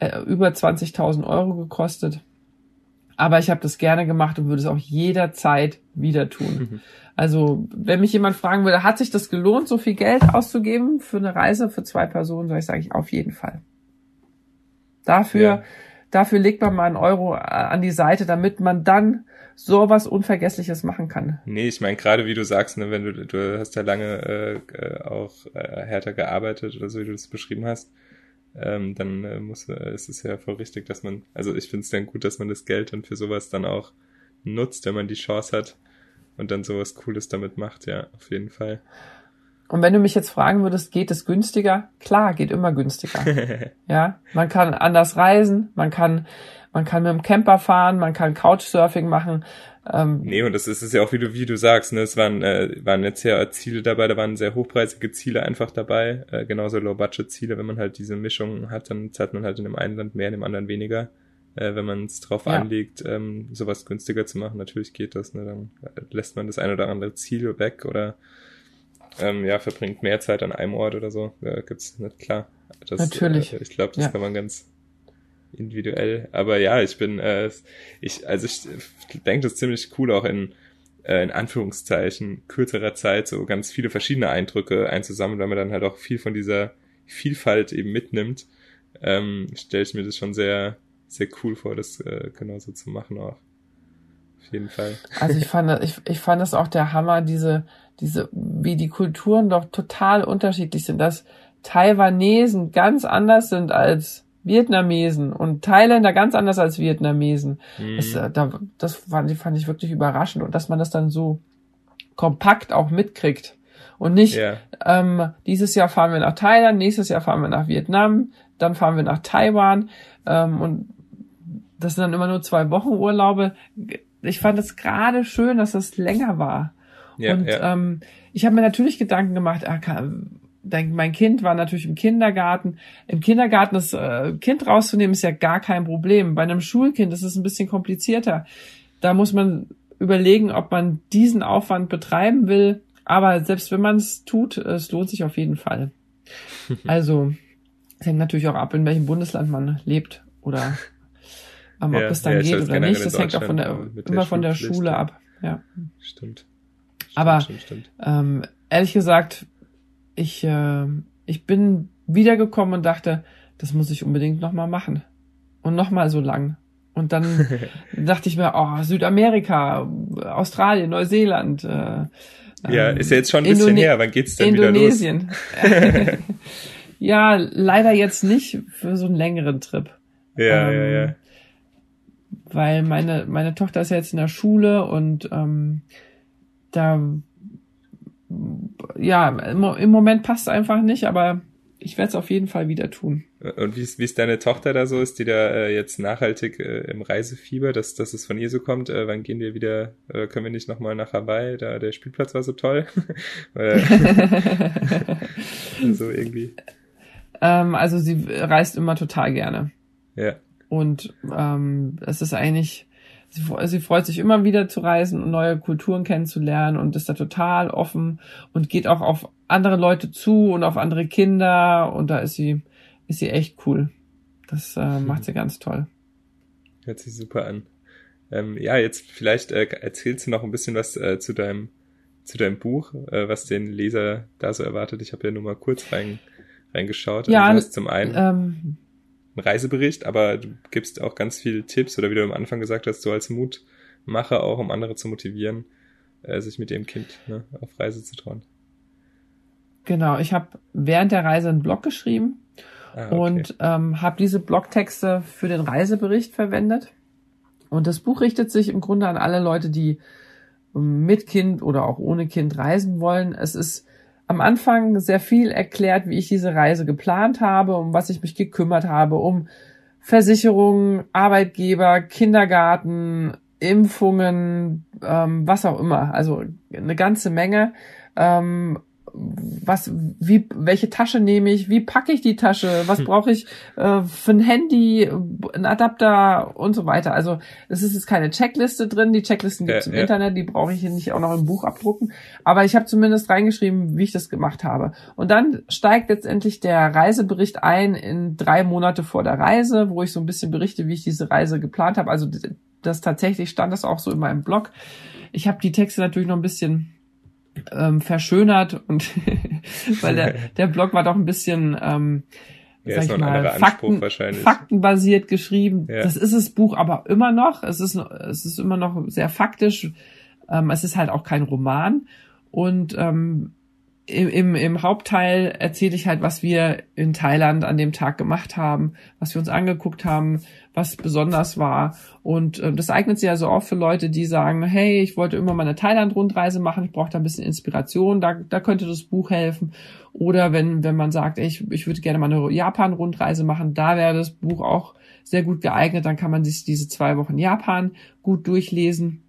äh, über 20.000 Euro gekostet. Aber ich habe das gerne gemacht und würde es auch jederzeit wieder tun. Also, wenn mich jemand fragen würde, hat sich das gelohnt, so viel Geld auszugeben für eine Reise für zwei Personen, soll ich sagen, auf jeden Fall. Dafür, ja. dafür legt man mal einen Euro äh, an die Seite, damit man dann so was Unvergessliches machen kann. Nee, ich meine, gerade wie du sagst, ne, wenn du, du hast ja lange äh, äh, auch äh, härter gearbeitet oder so, wie du das beschrieben hast, ähm, dann äh, muss, äh, ist es ja voll richtig, dass man, also ich finde es dann gut, dass man das Geld dann für sowas dann auch nutzt, wenn man die Chance hat und dann sowas Cooles damit macht, ja, auf jeden Fall. Und wenn du mich jetzt fragen würdest, geht es günstiger? Klar, geht immer günstiger. ja, man kann anders reisen, man kann, man kann mit dem Camper fahren, man kann Couchsurfing machen. Ähm, nee, und das ist es ja auch, wie du, wie du sagst, ne, es waren, äh, waren jetzt ja Ziele dabei, da waren sehr hochpreisige Ziele einfach dabei, äh, genauso Low-Budget-Ziele, wenn man halt diese Mischung hat, dann zahlt man halt in dem einen Land mehr, in dem anderen weniger. Äh, wenn man es drauf ja. anlegt, ähm, sowas günstiger zu machen, natürlich geht das, ne, dann lässt man das ein oder andere Ziel weg oder ähm, ja, verbringt mehr Zeit an einem Ort oder so. Ja, gibt's nicht klar. Das, Natürlich. Äh, ich glaube, das ja. kann man ganz individuell. Aber ja, ich bin, äh, ich, also ich denke, das ist ziemlich cool, auch in, äh, in Anführungszeichen kürzerer Zeit so ganz viele verschiedene Eindrücke einzusammeln, weil man dann halt auch viel von dieser Vielfalt eben mitnimmt. Ähm, stelle ich mir das schon sehr, sehr cool vor, das äh, genauso zu machen auch. Auf jeden Fall. Also ich fand, ich, ich fand das auch der Hammer, diese, diese, wie die Kulturen doch total unterschiedlich sind, dass Taiwanesen ganz anders sind als Vietnamesen und Thailänder ganz anders als Vietnamesen. Mhm. Das, äh, da, das fand, fand ich wirklich überraschend und dass man das dann so kompakt auch mitkriegt. Und nicht, yeah. ähm, dieses Jahr fahren wir nach Thailand, nächstes Jahr fahren wir nach Vietnam, dann fahren wir nach Taiwan ähm, und das sind dann immer nur zwei Wochen Urlaube ich fand es gerade schön, dass das länger war. Ja, und ja. Ähm, ich habe mir natürlich Gedanken gemacht, ah, kann, mein Kind war natürlich im Kindergarten. Im Kindergarten das äh, Kind rauszunehmen ist ja gar kein Problem. Bei einem Schulkind ist es ein bisschen komplizierter. Da muss man überlegen, ob man diesen Aufwand betreiben will. Aber selbst wenn man es tut, es lohnt sich auf jeden Fall. Also es hängt natürlich auch ab, in welchem Bundesland man lebt oder ob Ja, es dann ja, geht oder nicht. Das hängt auch von der, Deutschland, mit der immer von der Schule ab. Ja. Stimmt. stimmt Aber- stimmt, stimmt. Ähm, ehrlich gesagt, ich, äh, ich bin wiedergekommen und dachte, das muss ich unbedingt nochmal machen. Und nochmal so lang. Und dann dachte ich mir, oh, Südamerika, Australien, Neuseeland. Äh, Ja, ähm, ist ja jetzt schon ein bisschen Indone- her. Wann geht's denn wieder los? Indonesien. ja, leider jetzt nicht für so einen längeren Trip. Ja, Ähm, ja, ja. Weil meine, meine Tochter ist ja jetzt in der Schule und ähm, da ja, im, Mo- im Moment passt es einfach nicht, aber ich werde es auf jeden Fall wieder tun. Und wie ist, wie ist deine Tochter da so? Ist die da äh, jetzt nachhaltig äh, im Reisefieber, dass, dass es von ihr so kommt? Äh, wann gehen wir wieder, äh, können wir nicht nochmal nach Hawaii? Da der Spielplatz war so toll. So irgendwie. ähm, also sie reist immer total gerne. Ja. Und ähm, es ist eigentlich, sie, sie freut sich immer wieder zu reisen und neue Kulturen kennenzulernen und ist da total offen und geht auch auf andere Leute zu und auf andere Kinder und da ist sie, ist sie echt cool. Das äh, macht sie ganz toll. Hört sich super an. Ähm, ja, jetzt vielleicht äh, erzählst du noch ein bisschen was äh, zu deinem zu deinem Buch, äh, was den Leser da so erwartet. Ich habe ja nur mal kurz rein, reingeschaut. Ja, also zum einen Ähm, einen Reisebericht, aber du gibst auch ganz viele Tipps oder wie du am Anfang gesagt hast, so als Mutmacher auch, um andere zu motivieren, äh, sich mit ihrem Kind ne, auf Reise zu trauen. genau, ich habe während der Reise einen Blog geschrieben Ah, okay. und ähm, habe diese Blogtexte für den Reisebericht verwendet. Und das Buch richtet sich im Grunde an alle Leute, die ähm, mit Kind oder auch ohne Kind reisen wollen. Es ist am Anfang sehr viel erklärt, wie ich diese Reise geplant habe, um was ich mich gekümmert habe, um Versicherungen, Arbeitgeber, Kindergarten, Impfungen, ähm, was auch immer. Also eine ganze Menge. Ähm, was, wie, welche Tasche nehme ich, wie packe ich die Tasche, was Hm. brauche ich äh, für ein Handy, ein Adapter und so weiter. Also es ist jetzt keine Checkliste drin, die Checklisten gibt's Ja, im ja. Internet, die brauche ich hier nicht auch noch im Buch abdrucken. Aber ich habe zumindest reingeschrieben, wie ich das gemacht habe. Und dann steigt letztendlich der Reisebericht ein in drei Monate vor der Reise, wo ich so ein bisschen berichte, wie ich diese Reise geplant habe. Also das tatsächlich stand das auch so in meinem Blog. Ich habe die Texte natürlich noch ein bisschen ähm, verschönert und weil der, der Blog war doch ein bisschen ähm, ja, sag ich mal, Fakten, wahrscheinlich. faktenbasiert geschrieben. Ja. Das ist das Buch aber immer noch. Es ist, es ist immer noch sehr faktisch. Ähm, es ist halt auch kein Roman. Und ähm, im, im, im Hauptteil erzähle ich halt, was wir in Thailand an dem Tag gemacht haben, was wir uns angeguckt haben, was besonders war. Und ähm, das eignet sich also auch für Leute, die sagen, hey, ich wollte immer mal eine Thailand-Rundreise machen, ich brauche da ein bisschen Inspiration, da, da könnte das Buch helfen. Oder wenn, wenn man sagt, ey, ich, ich würde gerne mal eine Japan-Rundreise machen, da wäre das Buch auch sehr gut geeignet, dann kann man sich diese zwei Wochen Japan gut durchlesen.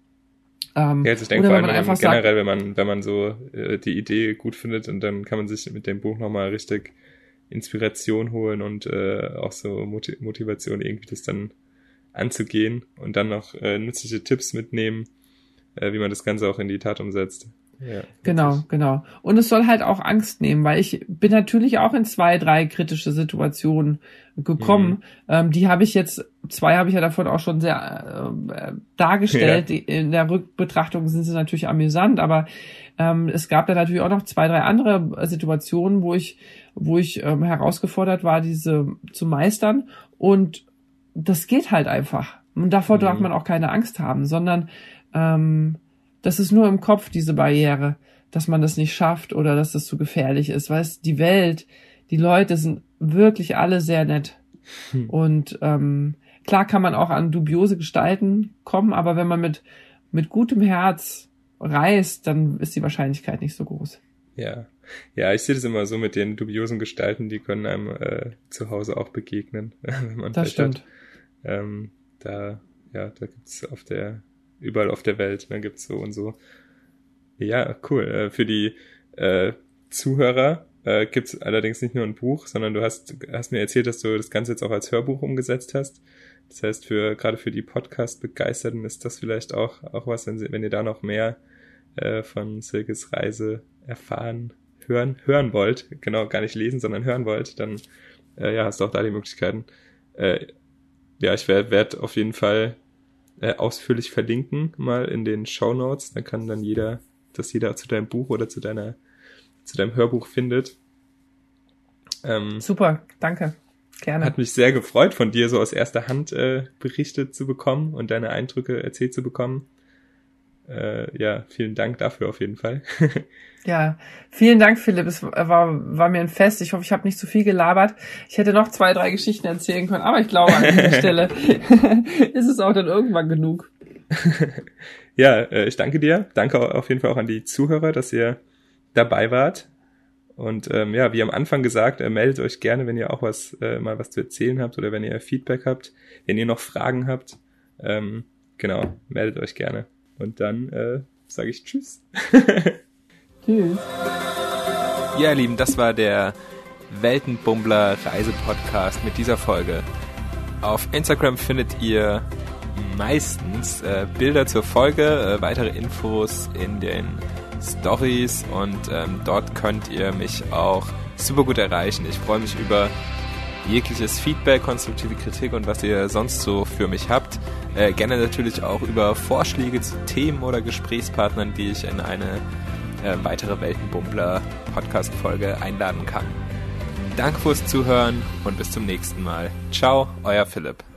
Ähm, Ja, also ich denke vor allem man wenn man einfach sagt, generell, wenn man, wenn man so äh, die Idee gut findet und dann kann man sich mit dem Buch nochmal richtig Inspiration holen und äh, auch so Moti Motivation irgendwie das dann anzugehen und dann noch äh, nützliche Tipps mitnehmen, äh, wie man das Ganze auch in die Tat umsetzt. Ja, Genau, genau. Und es soll halt auch Angst nehmen, weil ich bin natürlich auch in zwei, drei kritische Situationen gekommen. Mhm. Ähm, die habe ich jetzt, zwei habe ich ja davon auch schon sehr äh, dargestellt. Die, in der Rückbetrachtung sind sie natürlich amüsant, aber ähm, es gab da natürlich auch noch zwei, drei andere Situationen, wo ich, wo ich ähm, herausgefordert war, diese zu meistern. Und das geht halt einfach. Und davor Mhm. darf man auch keine Angst haben, sondern ähm, das ist nur im Kopf, diese Barriere, dass man das nicht schafft oder dass das zu gefährlich ist. Weißt, die Welt, die Leute sind wirklich alle sehr nett. Hm. Und ähm, klar kann man auch an dubiose Gestalten kommen, aber wenn man mit, mit gutem Herz reist, dann ist die Wahrscheinlichkeit nicht so groß. Ja. Ja, ich sehe das immer so mit den dubiosen Gestalten, die können einem äh, zu Hause auch begegnen, wenn man Das stimmt. Ähm, da, ja, da gibt's auf der überall auf der Welt. Dann gibt's so und so. Ja, cool. Äh, für die äh, Zuhörer äh, gibt's allerdings nicht nur ein Buch, sondern du hast, hast mir erzählt, dass du das Ganze jetzt auch als Hörbuch umgesetzt hast. Das heißt, für gerade für die Podcast-Begeisterten ist das vielleicht auch, auch was, wenn, sie, wenn ihr da noch mehr äh, von Silkes Reise erfahren, hören, hören wollt, genau, gar nicht lesen, sondern hören wollt, dann äh, ja, hast du auch da die Möglichkeiten. Äh, ja, ich werde werd auf jeden Fall äh, ausführlich verlinken, mal in den Show Notes. Dann kann dann jeder, dass jeder zu deinem Buch oder zu deiner, zu deinem Hörbuch findet. Ähm, Super, danke. Gerne. Hat mich sehr gefreut, von dir so aus erster Hand äh, berichtet zu bekommen und deine Eindrücke erzählt zu bekommen. Äh, ja, vielen Dank dafür auf jeden Fall. ja, vielen Dank, Philipp. Es war, war mir ein Fest. Ich hoffe, ich habe nicht zu viel gelabert. Ich hätte noch zwei, drei Geschichten erzählen können, aber ich glaube, an dieser Stelle ist es auch dann irgendwann genug. ja, äh, ich danke dir. Danke auf jeden Fall auch an die Zuhörer, dass ihr dabei wart. Und ähm, ja, wie am Anfang gesagt, äh, meldet euch gerne, wenn ihr auch was äh, mal was zu erzählen habt oder wenn ihr Feedback habt, wenn ihr noch Fragen habt. Ähm, genau, meldet euch gerne. Und dann äh, sage ich Tschüss. tschüss. Ja, ihr Lieben, das war der Weltenbummler Reisepodcast mit dieser Folge. Auf Instagram findet ihr meistens äh, Bilder zur Folge, äh, weitere Infos in den Stories und ähm, dort könnt ihr mich auch super gut erreichen. Ich freue mich über jegliches Feedback, konstruktive Kritik und was ihr sonst so für mich habt. Äh, gerne natürlich auch über Vorschläge zu Themen oder Gesprächspartnern, die ich in eine äh, weitere Weltenbummler Podcast-Folge einladen kann. Danke fürs Zuhören und bis zum nächsten Mal. Ciao, euer Philipp.